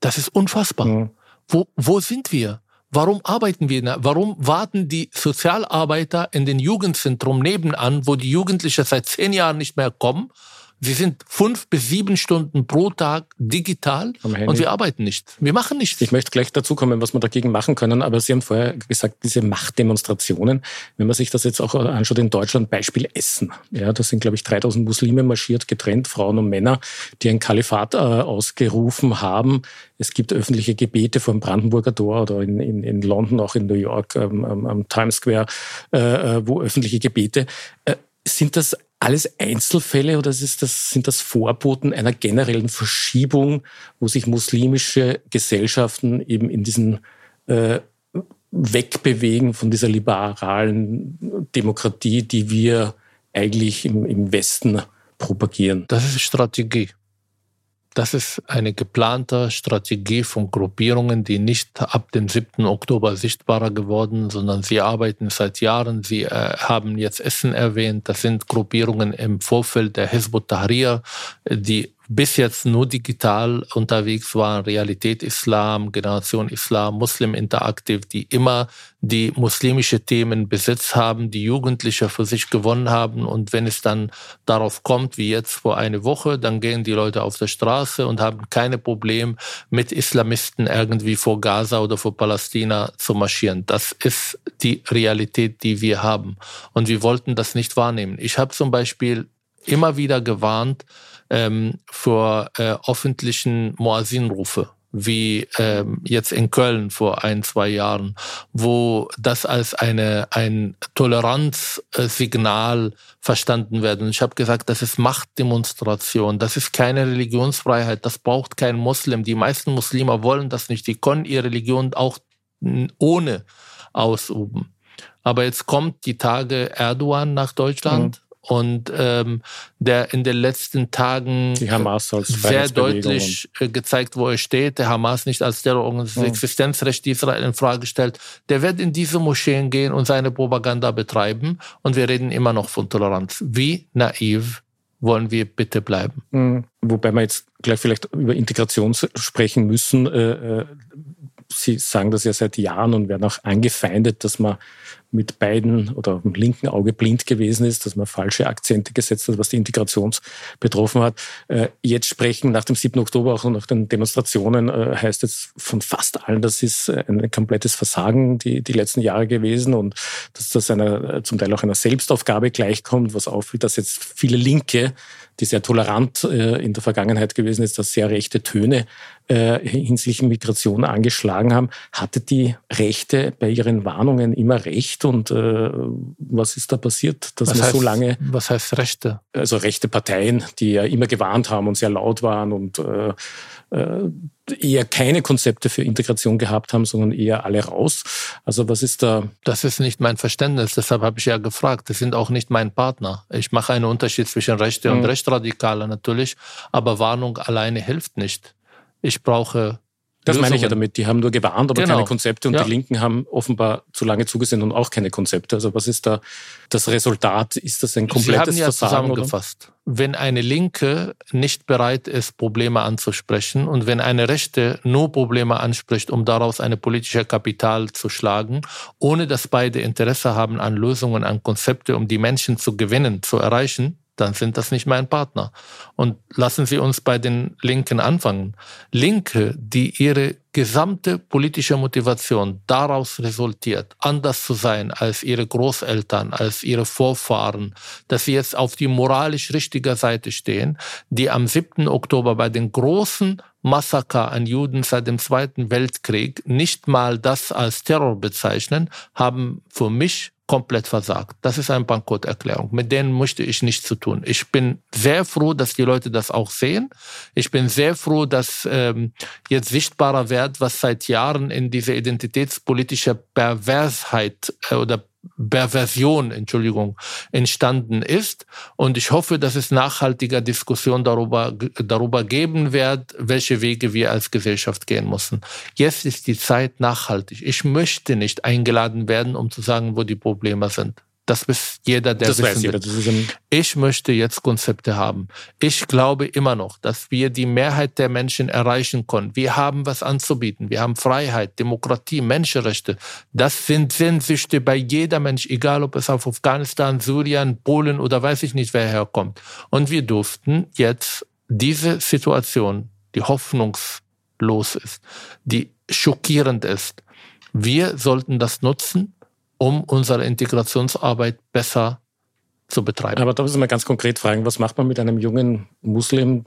Das ist unfassbar. Mhm. Wo, wo sind wir? Warum arbeiten wir? Warum warten die Sozialarbeiter in den Jugendzentrum nebenan, wo die Jugendlichen seit zehn Jahren nicht mehr kommen Sie sind fünf bis sieben Stunden pro Tag digital und wir arbeiten nicht. Wir machen nichts. Ich möchte gleich dazu kommen, was wir dagegen machen können. Aber Sie haben vorher gesagt, diese Machtdemonstrationen, wenn man sich das jetzt auch anschaut in Deutschland, Beispiel Essen. Ja, da sind, glaube ich, 3000 Muslime marschiert, getrennt, Frauen und Männer, die ein Kalifat äh, ausgerufen haben. Es gibt öffentliche Gebete vor dem Brandenburger Tor oder in, in, in London, auch in New York, ähm, am Times Square, äh, äh, wo öffentliche Gebete. Äh, sind das alles Einzelfälle oder ist das, sind das Vorboten einer generellen Verschiebung, wo sich muslimische Gesellschaften eben in diesen äh, wegbewegen von dieser liberalen Demokratie, die wir eigentlich im, im Westen propagieren? Das ist Strategie. Das ist eine geplante Strategie von Gruppierungen, die nicht ab dem 7. Oktober sichtbarer geworden, sondern sie arbeiten seit Jahren. Sie äh, haben jetzt Essen erwähnt. Das sind Gruppierungen im Vorfeld der Hezbollah Tahrir, die bis jetzt nur digital unterwegs waren, Realität Islam, Generation Islam, Muslim Interactive, die immer die muslimische Themen besetzt haben, die Jugendliche für sich gewonnen haben. Und wenn es dann darauf kommt, wie jetzt vor einer Woche, dann gehen die Leute auf der Straße und haben keine Probleme mit Islamisten irgendwie vor Gaza oder vor Palästina zu marschieren. Das ist die Realität, die wir haben. Und wir wollten das nicht wahrnehmen. Ich habe zum Beispiel immer wieder gewarnt, ähm, für äh, öffentlichen Moasinrufe wie ähm, jetzt in Köln vor ein, zwei Jahren, wo das als eine, ein Toleranzsignal verstanden wird. Und ich habe gesagt, das ist Machtdemonstration, das ist keine Religionsfreiheit, das braucht kein Muslim. Die meisten Muslime wollen das nicht, die können ihre Religion auch ohne ausüben. Aber jetzt kommt die Tage Erdogan nach Deutschland. Mhm und ähm, der in den letzten Tagen sehr deutlich äh, gezeigt, wo er steht, der Hamas nicht als Terrororganisation das Existenzrecht Israel in Frage stellt, der wird in diese Moscheen gehen und seine Propaganda betreiben und wir reden immer noch von Toleranz. Wie naiv wollen wir bitte bleiben? Mhm. Wobei wir jetzt gleich vielleicht über Integration sprechen müssen. Äh, äh, Sie sagen das ja seit Jahren und werden auch angefeindet, dass man mit beiden oder dem linken Auge blind gewesen ist, dass man falsche Akzente gesetzt hat, was die Integration betroffen hat. Äh, jetzt sprechen nach dem 7. Oktober, auch nach den Demonstrationen, äh, heißt jetzt von fast allen, das ist ein komplettes Versagen die, die letzten Jahre gewesen und dass das einer, zum Teil auch einer Selbstaufgabe gleichkommt, was auffällt, dass jetzt viele Linke die sehr tolerant äh, in der Vergangenheit gewesen ist, dass sehr rechte Töne äh, hinsichtlich Migration angeschlagen haben. Hatte die Rechte bei ihren Warnungen immer recht und äh, was ist da passiert, dass was man heißt, so lange... Was heißt Rechte? Also rechte Parteien, die ja immer gewarnt haben und sehr laut waren und äh, äh, eher keine Konzepte für Integration gehabt haben, sondern eher alle raus. Also was ist da? Das ist nicht mein Verständnis, deshalb habe ich ja gefragt. Das sind auch nicht mein Partner. Ich mache einen Unterschied zwischen Rechte mhm. und Rechtsradikale natürlich, aber Warnung alleine hilft nicht. Ich brauche das Lösungen. meine ich ja damit. Die haben nur gewarnt, aber genau. keine Konzepte und ja. die Linken haben offenbar zu lange zugesehen und auch keine Konzepte. Also was ist da das Resultat? Ist das ein komplettes Sie haben ja Versagen? Zusammengefasst. Oder? Wenn eine Linke nicht bereit ist, Probleme anzusprechen und wenn eine Rechte nur Probleme anspricht, um daraus eine politische Kapital zu schlagen, ohne dass beide Interesse haben an Lösungen, an Konzepte, um die Menschen zu gewinnen, zu erreichen, dann sind das nicht mein Partner. Und lassen Sie uns bei den Linken anfangen. Linke, die ihre gesamte politische Motivation daraus resultiert, anders zu sein als ihre Großeltern, als ihre Vorfahren, dass sie jetzt auf die moralisch richtige Seite stehen, die am 7. Oktober bei den großen Massaker an Juden seit dem Zweiten Weltkrieg nicht mal das als Terror bezeichnen, haben für mich komplett versagt. Das ist eine Bankrotterklärung. Mit denen möchte ich nichts zu tun. Ich bin sehr froh, dass die Leute das auch sehen. Ich bin sehr froh, dass ähm, jetzt sichtbarer wird, was seit Jahren in dieser identitätspolitischer Perversheit äh, oder Perversion, Entschuldigung, entstanden ist. Und ich hoffe, dass es nachhaltiger Diskussion darüber, darüber geben wird, welche Wege wir als Gesellschaft gehen müssen. Jetzt ist die Zeit nachhaltig. Ich möchte nicht eingeladen werden, um zu sagen, wo die Probleme sind. Das weiß jeder, der das wissen jeder. Ich möchte jetzt Konzepte haben. Ich glaube immer noch, dass wir die Mehrheit der Menschen erreichen können. Wir haben was anzubieten. Wir haben Freiheit, Demokratie, Menschenrechte. Das sind Sehnsüchte bei jeder Mensch, egal ob es auf Afghanistan, Syrien, Polen oder weiß ich nicht, wer herkommt. Und wir durften jetzt diese Situation, die hoffnungslos ist, die schockierend ist, wir sollten das nutzen um unsere Integrationsarbeit besser zu betreiben. Aber da müssen wir ganz konkret fragen, was macht man mit einem jungen Muslim,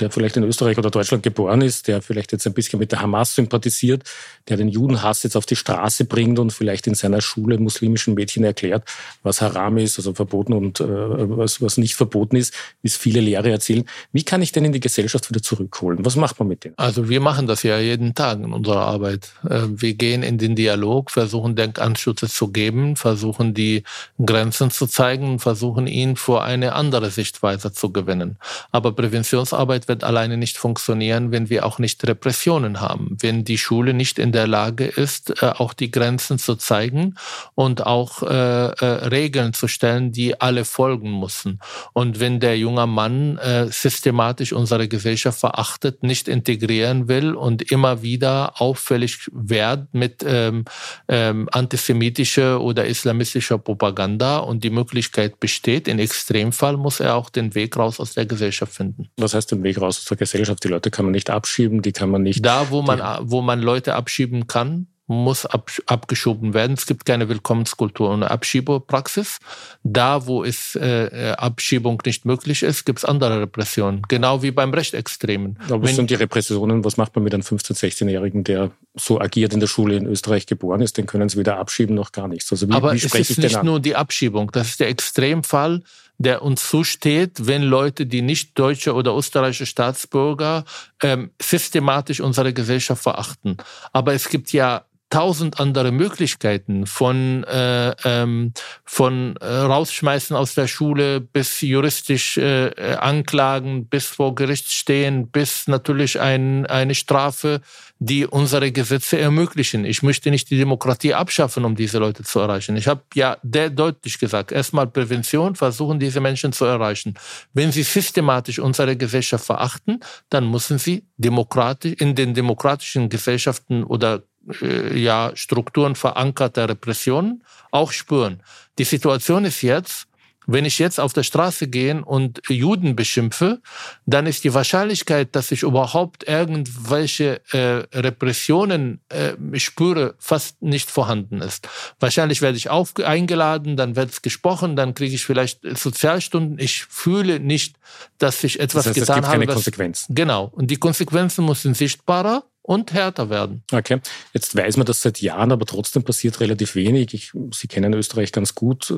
der vielleicht in Österreich oder Deutschland geboren ist, der vielleicht jetzt ein bisschen mit der Hamas sympathisiert, der den Judenhass jetzt auf die Straße bringt und vielleicht in seiner Schule muslimischen Mädchen erklärt, was Haram ist, also verboten und äh, was, was nicht verboten ist, wie es viele Lehre erzählen. Wie kann ich denn in die Gesellschaft wieder zurückholen? Was macht man mit denen? Also wir machen das ja jeden Tag in unserer Arbeit. Äh, wir gehen in den Dialog, versuchen Denkanschüsse zu geben, versuchen die Grenzen zu zeigen, versuchen ihn vor eine andere Sichtweise zu gewinnen. Aber Präventionsarbeit wird alleine nicht funktionieren, wenn wir auch nicht Repressionen haben, wenn die Schule nicht in der Lage ist, äh, auch die Grenzen zu zeigen und auch äh, äh, Regeln zu stellen, die alle folgen müssen. Und wenn der junge Mann äh, systematisch unsere Gesellschaft verachtet, nicht integrieren will und immer wieder auffällig wird mit ähm, ähm, antisemitischer oder islamistischer Propaganda und die Möglichkeit besteht, in Extremfall muss er auch den Weg raus aus der Gesellschaft finden. Was heißt den Weg Weg raus aus der Gesellschaft. Die Leute kann man nicht abschieben, die kann man nicht. Da, wo man, wo man Leute abschieben kann, muss ab, abgeschoben werden. Es gibt keine Willkommenskultur und Abschiebepraxis. Da, wo es äh, Abschiebung nicht möglich ist, gibt es andere Repressionen. Genau wie beim Rechtsextremen. Aber was sind die Repressionen? Was macht man mit einem 15-, 16-Jährigen, der so agiert in der Schule in Österreich geboren ist? Den können sie weder abschieben noch gar nichts. Also wie, Aber wie es ist nicht nur die Abschiebung. Das ist der Extremfall der uns zusteht, wenn Leute, die nicht deutsche oder österreichische Staatsbürger, ähm, systematisch unsere Gesellschaft verachten. Aber es gibt ja tausend andere Möglichkeiten von äh, ähm, von äh, rausschmeißen aus der Schule bis juristisch äh, anklagen bis vor Gericht stehen bis natürlich ein, eine Strafe die unsere Gesetze ermöglichen. Ich möchte nicht die Demokratie abschaffen, um diese Leute zu erreichen. Ich habe ja sehr deutlich gesagt, erstmal Prävention, versuchen diese Menschen zu erreichen. Wenn sie systematisch unsere Gesellschaft verachten, dann müssen sie demokratisch in den demokratischen Gesellschaften oder äh, ja, Strukturen verankerter Repressionen auch spüren. Die Situation ist jetzt, wenn ich jetzt auf der Straße gehe und Juden beschimpfe, dann ist die Wahrscheinlichkeit, dass ich überhaupt irgendwelche äh, Repressionen äh, spüre, fast nicht vorhanden ist. Wahrscheinlich werde ich auf eingeladen, dann wird es gesprochen, dann kriege ich vielleicht Sozialstunden. Ich fühle nicht, dass ich etwas das heißt, getan es gibt habe. Keine Konsequenzen. Genau. Und die Konsequenzen müssen sichtbarer und härter werden. Okay, jetzt weiß man das seit Jahren, aber trotzdem passiert relativ wenig. Ich, Sie kennen Österreich ganz gut.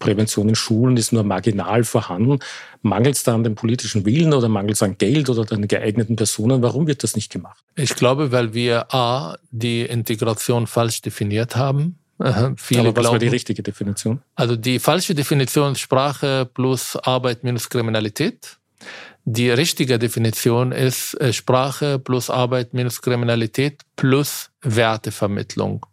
Prävention in Schulen ist nur marginal vorhanden. Mangelt es da an dem politischen Willen oder mangelt es an Geld oder an geeigneten Personen? Warum wird das nicht gemacht? Ich glaube, weil wir A, die Integration falsch definiert haben. Viele Aber was glauben, war die richtige Definition? Also die falsche Definition Sprache plus Arbeit minus Kriminalität. Die richtige Definition ist äh, Sprache plus Arbeit minus Kriminalität plus Wertevermittlung.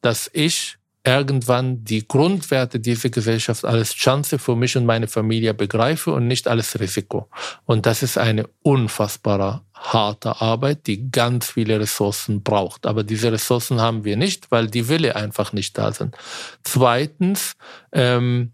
Dass ich irgendwann die Grundwerte dieser Gesellschaft als Chance für mich und meine Familie begreife und nicht als Risiko. Und das ist eine unfassbare harte Arbeit, die ganz viele Ressourcen braucht. Aber diese Ressourcen haben wir nicht, weil die Wille einfach nicht da sind. Zweitens, ähm,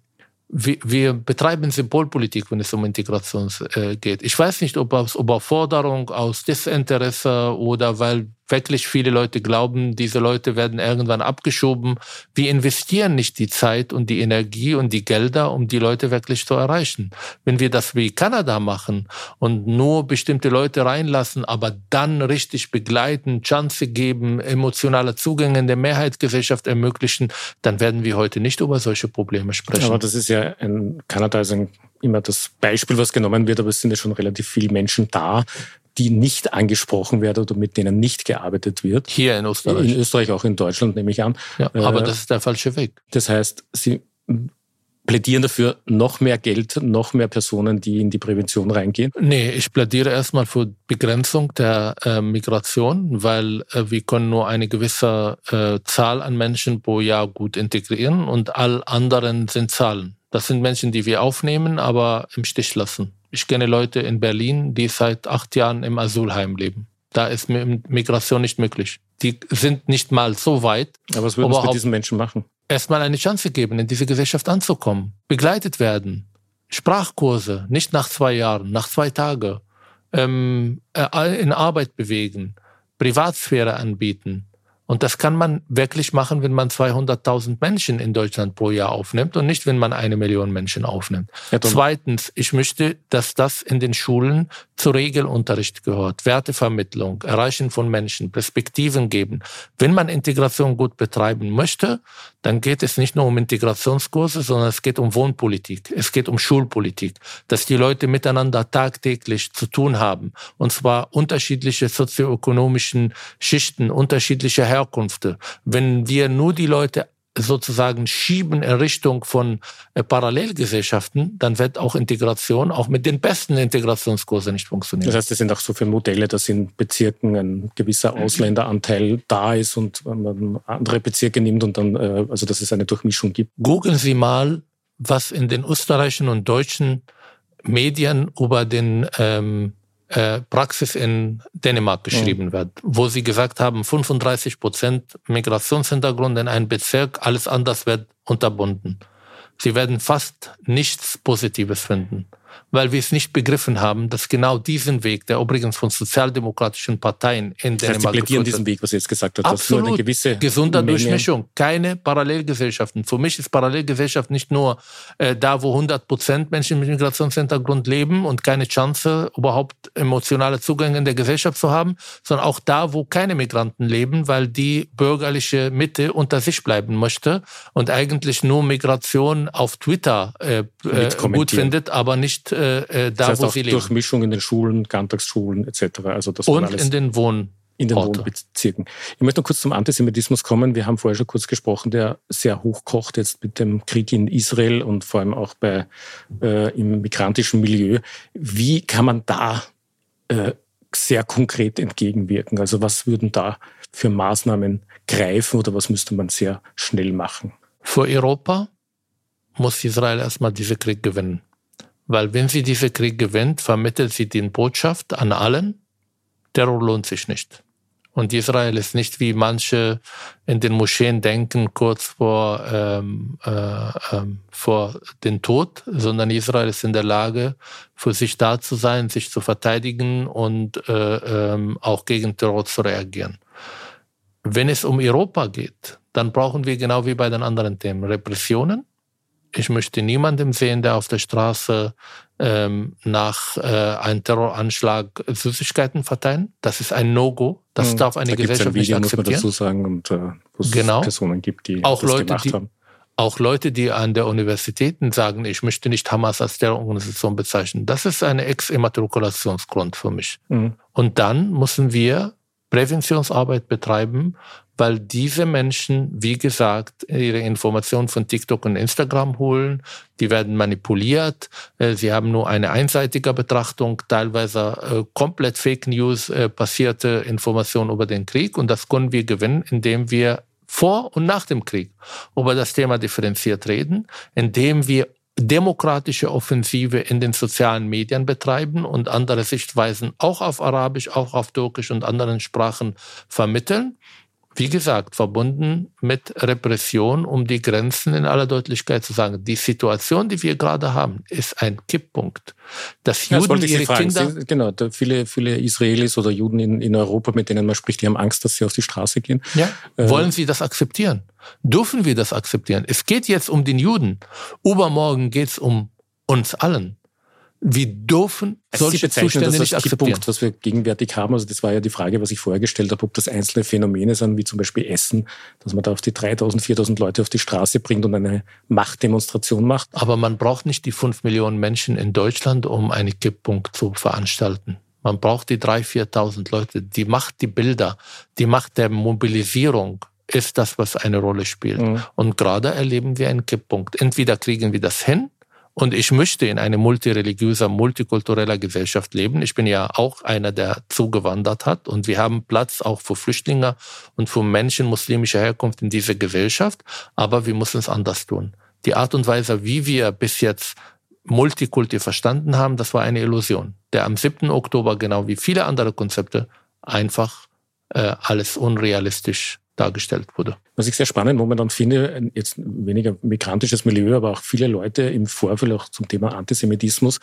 wir, betreiben Symbolpolitik, wenn es um Integration äh, geht. Ich weiß nicht, ob aus Überforderung, aus Desinteresse oder weil wirklich viele Leute glauben, diese Leute werden irgendwann abgeschoben. Wir investieren nicht die Zeit und die Energie und die Gelder, um die Leute wirklich zu erreichen. Wenn wir das wie Kanada machen und nur bestimmte Leute reinlassen, aber dann richtig begleiten, Chance geben, emotionale Zugänge in der Mehrheitsgesellschaft ermöglichen, dann werden wir heute nicht über solche Probleme sprechen. Aber das ist ja ein, Kanada ist ein, immer das Beispiel, was genommen wird, aber es sind ja schon relativ viele Menschen da, die nicht angesprochen werden oder mit denen nicht gearbeitet wird. Hier in Österreich. In Österreich, auch in Deutschland, nehme ich an. Ja, aber äh, das ist der falsche Weg. Das heißt, Sie plädieren dafür noch mehr Geld, noch mehr Personen, die in die Prävention reingehen? Nee, ich plädiere erstmal für Begrenzung der äh, Migration, weil äh, wir können nur eine gewisse äh, Zahl an Menschen pro Jahr gut integrieren und all anderen sind Zahlen. Das sind Menschen, die wir aufnehmen, aber im Stich lassen. Ich kenne Leute in Berlin, die seit acht Jahren im Asylheim leben. Da ist Migration nicht möglich. Die sind nicht mal so weit. Aber was würden Sie mit diesen Menschen machen? Erstmal eine Chance geben, in diese Gesellschaft anzukommen. Begleitet werden. Sprachkurse, nicht nach zwei Jahren, nach zwei Tagen. Ähm, äh, in Arbeit bewegen. Privatsphäre anbieten. Und das kann man wirklich machen, wenn man 200.000 Menschen in Deutschland pro Jahr aufnimmt und nicht, wenn man eine Million Menschen aufnimmt. Ja, Zweitens, ich möchte, dass das in den Schulen zu Regelunterricht gehört. Wertevermittlung, Erreichen von Menschen, Perspektiven geben. Wenn man Integration gut betreiben möchte, dann geht es nicht nur um Integrationskurse, sondern es geht um Wohnpolitik. Es geht um Schulpolitik, dass die Leute miteinander tagtäglich zu tun haben. Und zwar unterschiedliche sozioökonomischen Schichten, unterschiedliche Her Herkunft. Wenn wir nur die Leute sozusagen schieben in Richtung von äh, Parallelgesellschaften, dann wird auch Integration auch mit den besten Integrationskursen nicht funktionieren. Das heißt, es sind auch so viele Modelle, dass in Bezirken ein gewisser Ausländeranteil da ist und man andere Bezirke nimmt und dann, äh, also dass es eine Durchmischung gibt. Googeln Sie mal, was in den österreichischen und deutschen Medien über den ähm, äh, Praxis in Dänemark geschrieben mhm. wird, wo sie gesagt haben, 35 Prozent Migrationshintergrund in einem Bezirk, alles anders wird unterbunden. Sie werden fast nichts Positives finden weil wir es nicht begriffen haben, dass genau diesen Weg, der übrigens von sozialdemokratischen Parteien in das heißt, Dänemark Sie plädieren diesen Weg, was Sie jetzt gesagt haben, Absolut. Eine gewisse gesunder Menge. Durchmischung, keine Parallelgesellschaften. Für mich ist Parallelgesellschaft nicht nur äh, da, wo 100 Prozent Menschen mit Migrationshintergrund leben und keine Chance, überhaupt emotionale Zugänge in der Gesellschaft zu haben, sondern auch da, wo keine Migranten leben, weil die bürgerliche Mitte unter sich bleiben möchte und eigentlich nur Migration auf Twitter äh, äh gut findet, aber nicht äh, äh, da, das heißt wo auch sie leben. Durchmischung in den Schulen, Ganztagsschulen etc. Also das Und in den Wohn in den Orte. Wohnbezirken. Ich möchte noch kurz zum Antisemitismus kommen. Wir haben vorher schon kurz gesprochen, der sehr hochkocht jetzt mit dem Krieg in Israel und vor allem auch bei, äh, im migrantischen Milieu. Wie kann man da äh, sehr konkret entgegenwirken? Also was würden da für Maßnahmen greifen oder was müsste man sehr schnell machen? Für Europa muss Israel erstmal diesen Krieg gewinnen. Weil wenn sie diesen Krieg gewinnt, vermittelt sie die Botschaft an allen, Terror lohnt sich nicht. Und Israel ist nicht wie manche in den Moscheen denken, kurz vor, ähm, äh, ähm, vor den Tod, sondern Israel ist in der Lage, für sich da zu sein, sich zu verteidigen und äh, ähm, auch gegen Terror zu reagieren. Wenn es um Europa geht, dann brauchen wir genau wie bei den anderen Themen Repressionen, ich möchte niemandem sehen, der auf der Straße ähm, nach äh, einem Terroranschlag Süßigkeiten verteilen. Das ist ein No-Go. Das mhm. darf eine da Gesellschaft ein Video, nicht akzeptieren. Muss man dazu sagen, und, äh, wo es genau. Personen gibt, die auch das Leute, gemacht die, haben. Auch Leute, die an der Universitäten sagen, ich möchte nicht Hamas als Terrororganisation bezeichnen. Das ist eine Ex-Immatrikulationsgrund für mich. Mhm. Und dann müssen wir Präventionsarbeit betreiben, weil diese Menschen, wie gesagt, ihre Informationen von TikTok und Instagram holen, die werden manipuliert, äh, sie haben nur eine einseitige Betrachtung, teilweise äh, komplett Fake News äh, basierte Informationen über den Krieg. Und das können wir gewinnen, indem wir vor und nach dem Krieg über das Thema differenziert reden, indem wir demokratische Offensive in den sozialen Medien betreiben und andere Sichtweisen auch auf Arabisch, auch auf Türkisch und anderen Sprachen vermitteln wie gesagt, verbunden mit Repression, um die Grenzen in aller Deutlichkeit zu sagen. Die Situation, die wir gerade haben, ist ein Kipppunkt. Dass ja, Juden das ihre Kinder... Sie, genau, viele, viele Israelis oder Juden in, in Europa, mit denen man spricht, die haben Angst, dass sie auf die Straße gehen. Ja. Äh, Wollen sie das akzeptieren? Dürfen wir das akzeptieren? Es geht jetzt um den Juden. Übermorgen geht es um uns allen. Wir dürfen solche Zustände nicht akzeptieren. Punkt, was wir gegenwärtig haben, also das war ja die Frage, was ich vorher gestellt habe, ob das einzelne Phänomene sind, wie zum Beispiel Essen, dass man da auf die 3000, 4000 Leute auf die Straße bringt und eine Machtdemonstration macht. Aber man braucht nicht die 5 Millionen Menschen in Deutschland, um einen Kipppunkt zu veranstalten. Man braucht die 3.000, 4.000 Leute. Die Macht, die Bilder, die Macht der Mobilisierung ist das, was eine Rolle spielt. Mhm. Und gerade erleben wir einen Kipppunkt. Entweder kriegen wir das hin und ich möchte in einer multireligiöser, multikultureller Gesellschaft leben. Ich bin ja auch einer, der zugewandert hat. Und wir haben Platz auch für Flüchtlinge und für Menschen muslimischer Herkunft in dieser Gesellschaft. Aber wir müssen es anders tun. Die Art und Weise, wie wir bis jetzt Multikulti verstanden haben, das war eine Illusion, der am 7. Oktober, genau wie viele andere Konzepte, einfach äh, alles unrealistisch dargestellt wurde. Was ich sehr spannend momentan finde, jetzt weniger migrantisches Milieu, aber auch viele Leute im Vorfeld auch zum Thema Antisemitismus,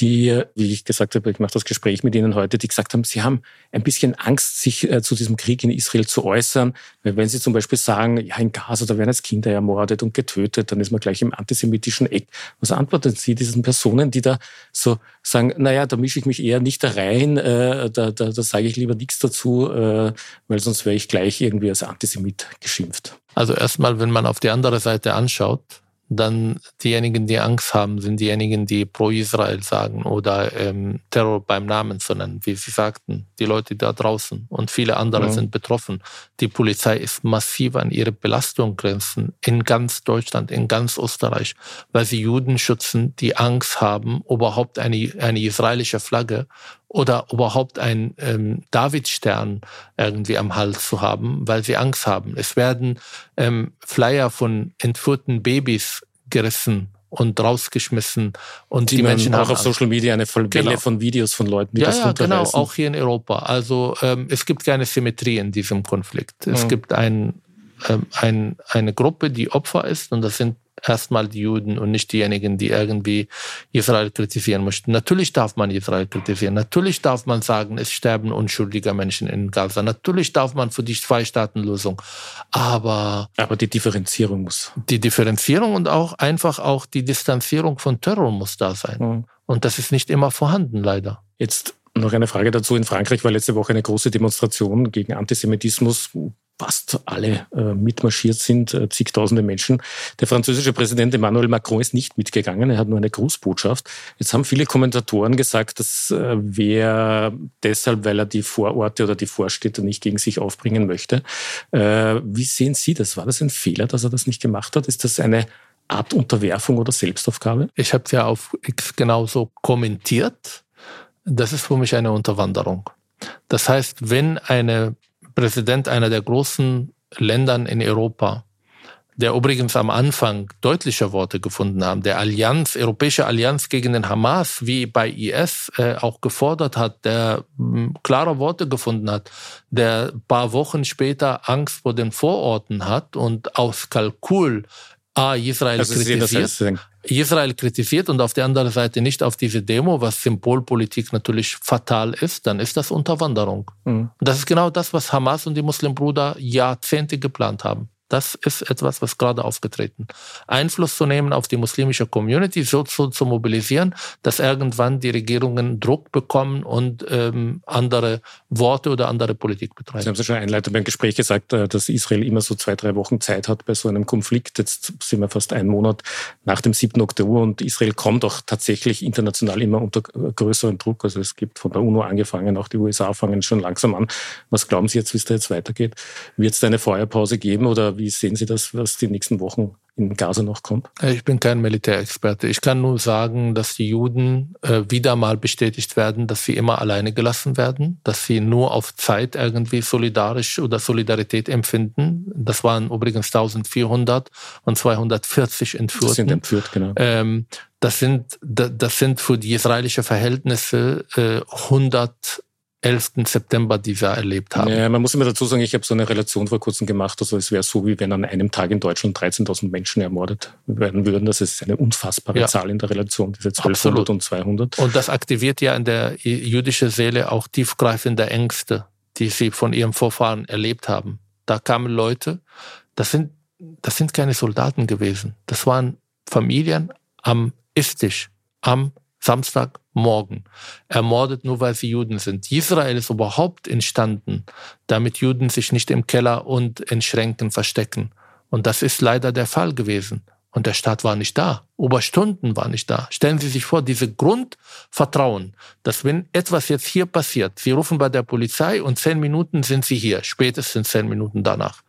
die, wie ich gesagt habe, ich mache das Gespräch mit Ihnen heute, die gesagt haben, sie haben ein bisschen Angst, sich äh, zu diesem Krieg in Israel zu äußern. Wenn sie zum Beispiel sagen, ja, in Gaza, da werden jetzt Kinder ermordet und getötet, dann ist man gleich im antisemitischen Eck. Was antworten Sie diesen Personen, die da so sagen, naja, da mische ich mich eher nicht da rein, äh, da, da, da sage ich lieber nichts dazu, äh, weil sonst wäre ich gleich irgendwie als Antisemit geschimpft. Also erstmal, wenn man auf die andere Seite anschaut, dann diejenigen, die Angst haben, sind diejenigen, die pro Israel sagen oder ähm, Terror beim Namen zu nennen, wie Sie sagten, die Leute da draußen und viele andere ja. sind betroffen. Die Polizei ist massiv an ihre Belastung grenzen in ganz Deutschland, in ganz Österreich, weil sie Juden schützen, die Angst haben, überhaupt eine, eine israelische Flagge oder überhaupt ein ähm, Davidstern irgendwie am Hals zu haben, weil sie Angst haben. Es werden ähm, Flyer von entführten Babys gerissen und rausgeschmissen und die, die Menschen auch auf Social Media eine Welle genau. von Videos von Leuten, die ja, das ja, genau, auch hier in Europa. Also ähm, es gibt keine Symmetrie in diesem Konflikt. Es ja. gibt ein, ähm, ein, eine Gruppe, die Opfer ist und das sind erstmal die Juden und nicht diejenigen, die irgendwie Israel kritisieren möchten. Natürlich darf man Israel kritisieren. Natürlich darf man sagen, es sterben unschuldige Menschen in Gaza. Natürlich darf man für die Zwei-Staaten-Lösung. Aber. Aber die Differenzierung muss. Die Differenzierung und auch einfach auch die Distanzierung von Terror muss da sein. Mhm. Und das ist nicht immer vorhanden, leider. Jetzt noch eine Frage dazu. In Frankreich war letzte Woche eine große Demonstration gegen Antisemitismus fast alle äh, mitmarschiert sind, äh, zigtausende Menschen. Der französische Präsident Emmanuel Macron ist nicht mitgegangen, er hat nur eine Grußbotschaft. Jetzt haben viele Kommentatoren gesagt, das äh, wäre deshalb, weil er die Vororte oder die Vorstädte nicht gegen sich aufbringen möchte. Äh, wie sehen Sie das? War das ein Fehler, dass er das nicht gemacht hat? Ist das eine Art Unterwerfung oder Selbstaufgabe? Ich habe es ja auf X genauso kommentiert. Das ist für mich eine Unterwanderung. Das heißt, wenn eine Präsident einer der großen Ländern in Europa, der übrigens am Anfang deutliche Worte gefunden haben, der Allianz, Europäische Allianz gegen den Hamas, wie bei IS äh, auch gefordert hat, der mh, klare Worte gefunden hat, der paar Wochen später Angst vor den Vororten hat und aus Kalkül A, Israel also kritisiert, Israel kritisiert und auf der anderen Seite nicht auf diese Demo, was Symbolpolitik natürlich fatal ist, dann ist das Unterwanderung. Mhm. Das ist genau das, was Hamas und die Muslimbruder Jahrzehnte geplant haben. Das ist etwas, was gerade aufgetreten. Einfluss zu nehmen auf die muslimische Community, so zu, zu mobilisieren, dass irgendwann die Regierungen Druck bekommen und ähm, andere Worte oder andere Politik betreiben. Sie haben ja schon einleitend beim Gespräch gesagt, äh, dass Israel immer so zwei, drei Wochen Zeit hat bei so einem Konflikt. Jetzt sind wir fast einen Monat nach dem 7. Oktober und Israel kommt auch tatsächlich international immer unter größeren Druck. Also es gibt von der UNO angefangen, auch die USA fangen schon langsam an. Was glauben Sie jetzt, wie es da jetzt weitergeht? Wird es da eine Feuerpause geben oder wie sehen Sie das, was die nächsten Wochen in Gaza noch kommt? Ich bin kein Militärexperte. Ich kann nur sagen, dass die Juden äh, wieder mal bestätigt werden, dass sie immer alleine gelassen werden, dass sie nur auf Zeit irgendwie solidarisch oder Solidarität empfinden. Das waren übrigens 1400 und 240 Entführten. Das sind entführt, genau. Ähm, das sind, das sind für die israelischen Verhältnisse äh, 100 11. September, die wir erlebt haben. Ja, man muss immer dazu sagen, ich habe so eine Relation vor kurzem gemacht. Also es wäre so, wie wenn an einem Tag in Deutschland 13.000 Menschen ermordet werden würden. Das ist eine unfassbare ja. Zahl in der Relation, diese 1200 Absolut. und 200. Und das aktiviert ja in der jüdischen Seele auch tiefgreifende Ängste, die sie von ihrem Vorfahren erlebt haben. Da kamen Leute, das sind, das sind keine Soldaten gewesen. Das waren Familien am Istisch, am Samstagmorgen, ermordet nur weil sie Juden sind. Israel ist überhaupt entstanden, damit Juden sich nicht im Keller und in Schränken verstecken. Und das ist leider der Fall gewesen. Und der Staat war nicht da. Oberstunden war nicht da. Stellen Sie sich vor, diese Grundvertrauen, dass wenn etwas jetzt hier passiert, Sie rufen bei der Polizei und zehn Minuten sind Sie hier, spätestens zehn Minuten danach.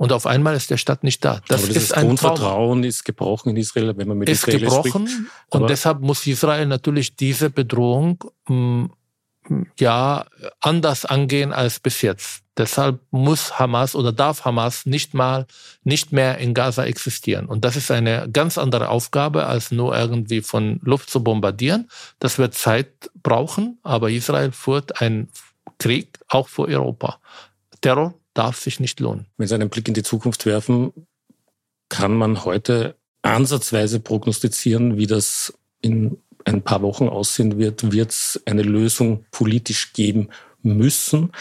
Und auf einmal ist der Stadt nicht da. Das, Aber ist ein Grundvertrauen Traum. ist gebrochen in Israel, wenn man mit ist Israel gebrochen spricht. und deshalb muss Israel natürlich diese Bedrohung mh, mm, ja anders angehen als bis jetzt. Deshalb muss Hamas oder darf Hamas nicht mal nicht mehr in Gaza existieren. Und das ist eine ganz andere Aufgabe, als nur irgendwie von Luft zu bombardieren. Das wird Zeit brauchen, aber Israel führt einen Krieg auch vor Europa. Terror darf sich nicht lohnen. Wenn Sie einen Blick in die Zukunft werfen, kann man heute ansatzweise prognostizieren, wie das in ein paar Wochen aussehen wird. Wird es eine Lösung politisch geben müssen?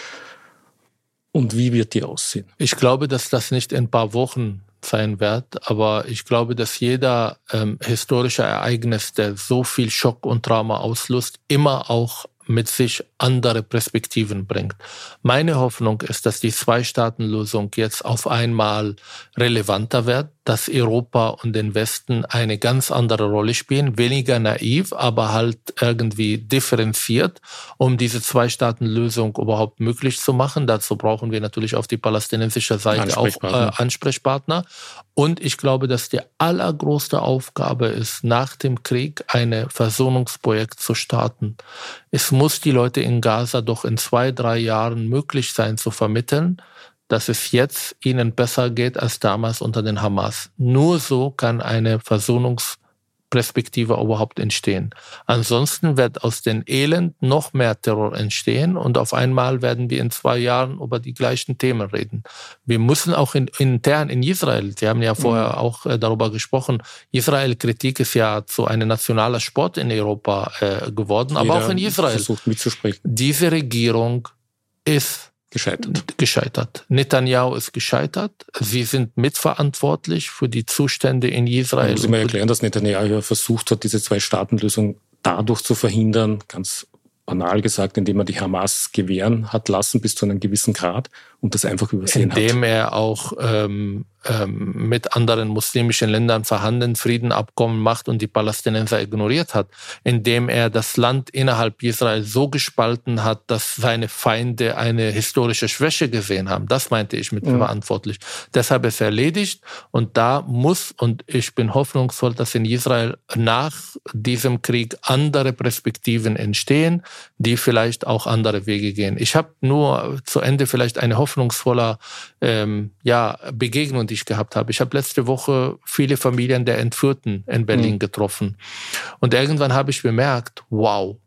Und wie wird die aussehen? Ich glaube, dass das nicht in ein paar Wochen sein wird, aber ich glaube, dass jeder ähm, historische Ereignis, der so viel Schock und Trauma auslöst, immer auch mit sich andere Perspektiven bringt. Meine Hoffnung ist, dass die Zwei-Staaten-Lösung jetzt auf einmal relevanter wird, dass Europa und den Westen eine ganz andere Rolle spielen, weniger naiv, aber halt irgendwie differenziert, um diese Zwei-Staaten-Lösung überhaupt möglich zu machen. Dazu brauchen wir natürlich auf die palästinensische Seite auch äh, Ansprechpartner. Und ich glaube, dass die allergrößte Aufgabe ist, nach dem Krieg ein Versöhnungsprojekt zu starten. Es muss die Leute in Gaza doch in zwei, drei Jahren möglich sein zu vermitteln, dass es jetzt ihnen besser geht als damals unter den Hamas. Nur so kann eine Versöhnungsperspektive überhaupt entstehen. Ansonsten wird aus den Elend noch mehr Terror entstehen und auf einmal werden wir in zwei Jahren über die gleichen Themen reden. Wir müssen auch in, intern in Israel, Sie haben ja vorher mhm. auch äh, darüber gesprochen, Israel-Kritik ist ja zu einem nationaler Sport in Europa äh, geworden, Jeder aber auch in Israel. Diese Regierung ist Gescheitert. Gescheitert. Netanyahu ist gescheitert. Sie sind mitverantwortlich für die Zustände in Israel. Muss immer erklären, dass Netanyahu versucht hat, diese Zwei-Staaten-Lösung dadurch zu verhindern, ganz banal gesagt, indem er die Hamas gewähren hat lassen bis zu einem gewissen Grad und das einfach übersehen indem hat. Indem er auch ähm, ähm, mit anderen muslimischen Ländern verhandeln, Friedenabkommen macht und die Palästinenser ignoriert hat, indem er das Land innerhalb Israel so gespalten hat, dass seine Feinde eine historische Schwäche gesehen haben. Das meinte ich mit mhm. verantwortlich. Deshalb ist er erledigt und da muss und ich bin hoffnungsvoll, dass in Israel nach diesem Krieg andere Perspektiven entstehen, die vielleicht auch andere Wege gehen. Ich habe nur zu Ende vielleicht eine hoffnungsvoller ähm, ja, Begegnung die ich gehabt habe. Ich habe letzte Woche viele Familien der Entführten in Berlin mhm. getroffen. Und irgendwann habe ich bemerkt, wow,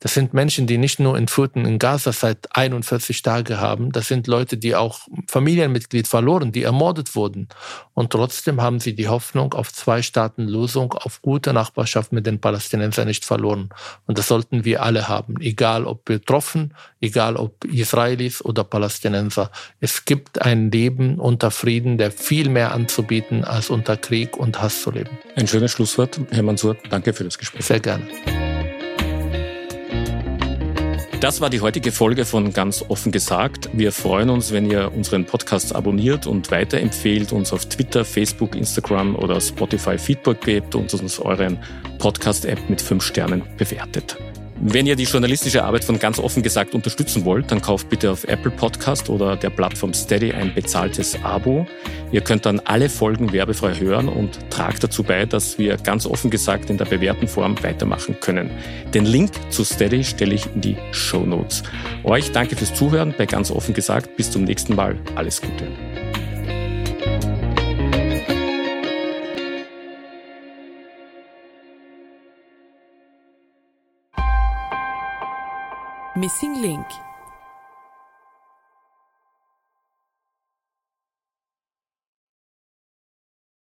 das sind Menschen, die nicht nur Entführten in Gaza seit 41 Tagen haben. Das sind Leute, die auch Familienmitglied verloren, die ermordet wurden. Und trotzdem haben sie die Hoffnung auf Zwei-Staaten-Lösung, auf gute Nachbarschaft mit den Palästinensern nicht verloren. Und das sollten wir alle haben, egal ob betroffen, egal ob Israelis oder Palästinenser. Es gibt ein Leben unter Frieden, der viel mehr anzubieten, als unter Krieg und Hass zu leben. Ein schönes Schlusswort, Herr Mansur. Danke für das Gespräch. Sehr gerne. Das war die heutige Folge von Ganz offen gesagt. Wir freuen uns, wenn ihr unseren Podcast abonniert und weiterempfehlt, uns auf Twitter, Facebook, Instagram oder Spotify Feedback gebt und uns euren Podcast-App mit fünf Sternen bewertet. Wenn ihr die journalistische Arbeit von ganz offen gesagt unterstützen wollt, dann kauft bitte auf Apple Podcast oder der Plattform Steady ein bezahltes Abo. Ihr könnt dann alle Folgen werbefrei hören und tragt dazu bei, dass wir ganz offen gesagt in der bewährten Form weitermachen können. Den Link zu Steady stelle ich in die Show Notes. Euch danke fürs Zuhören bei ganz offen gesagt. Bis zum nächsten Mal. Alles Gute. Missing Link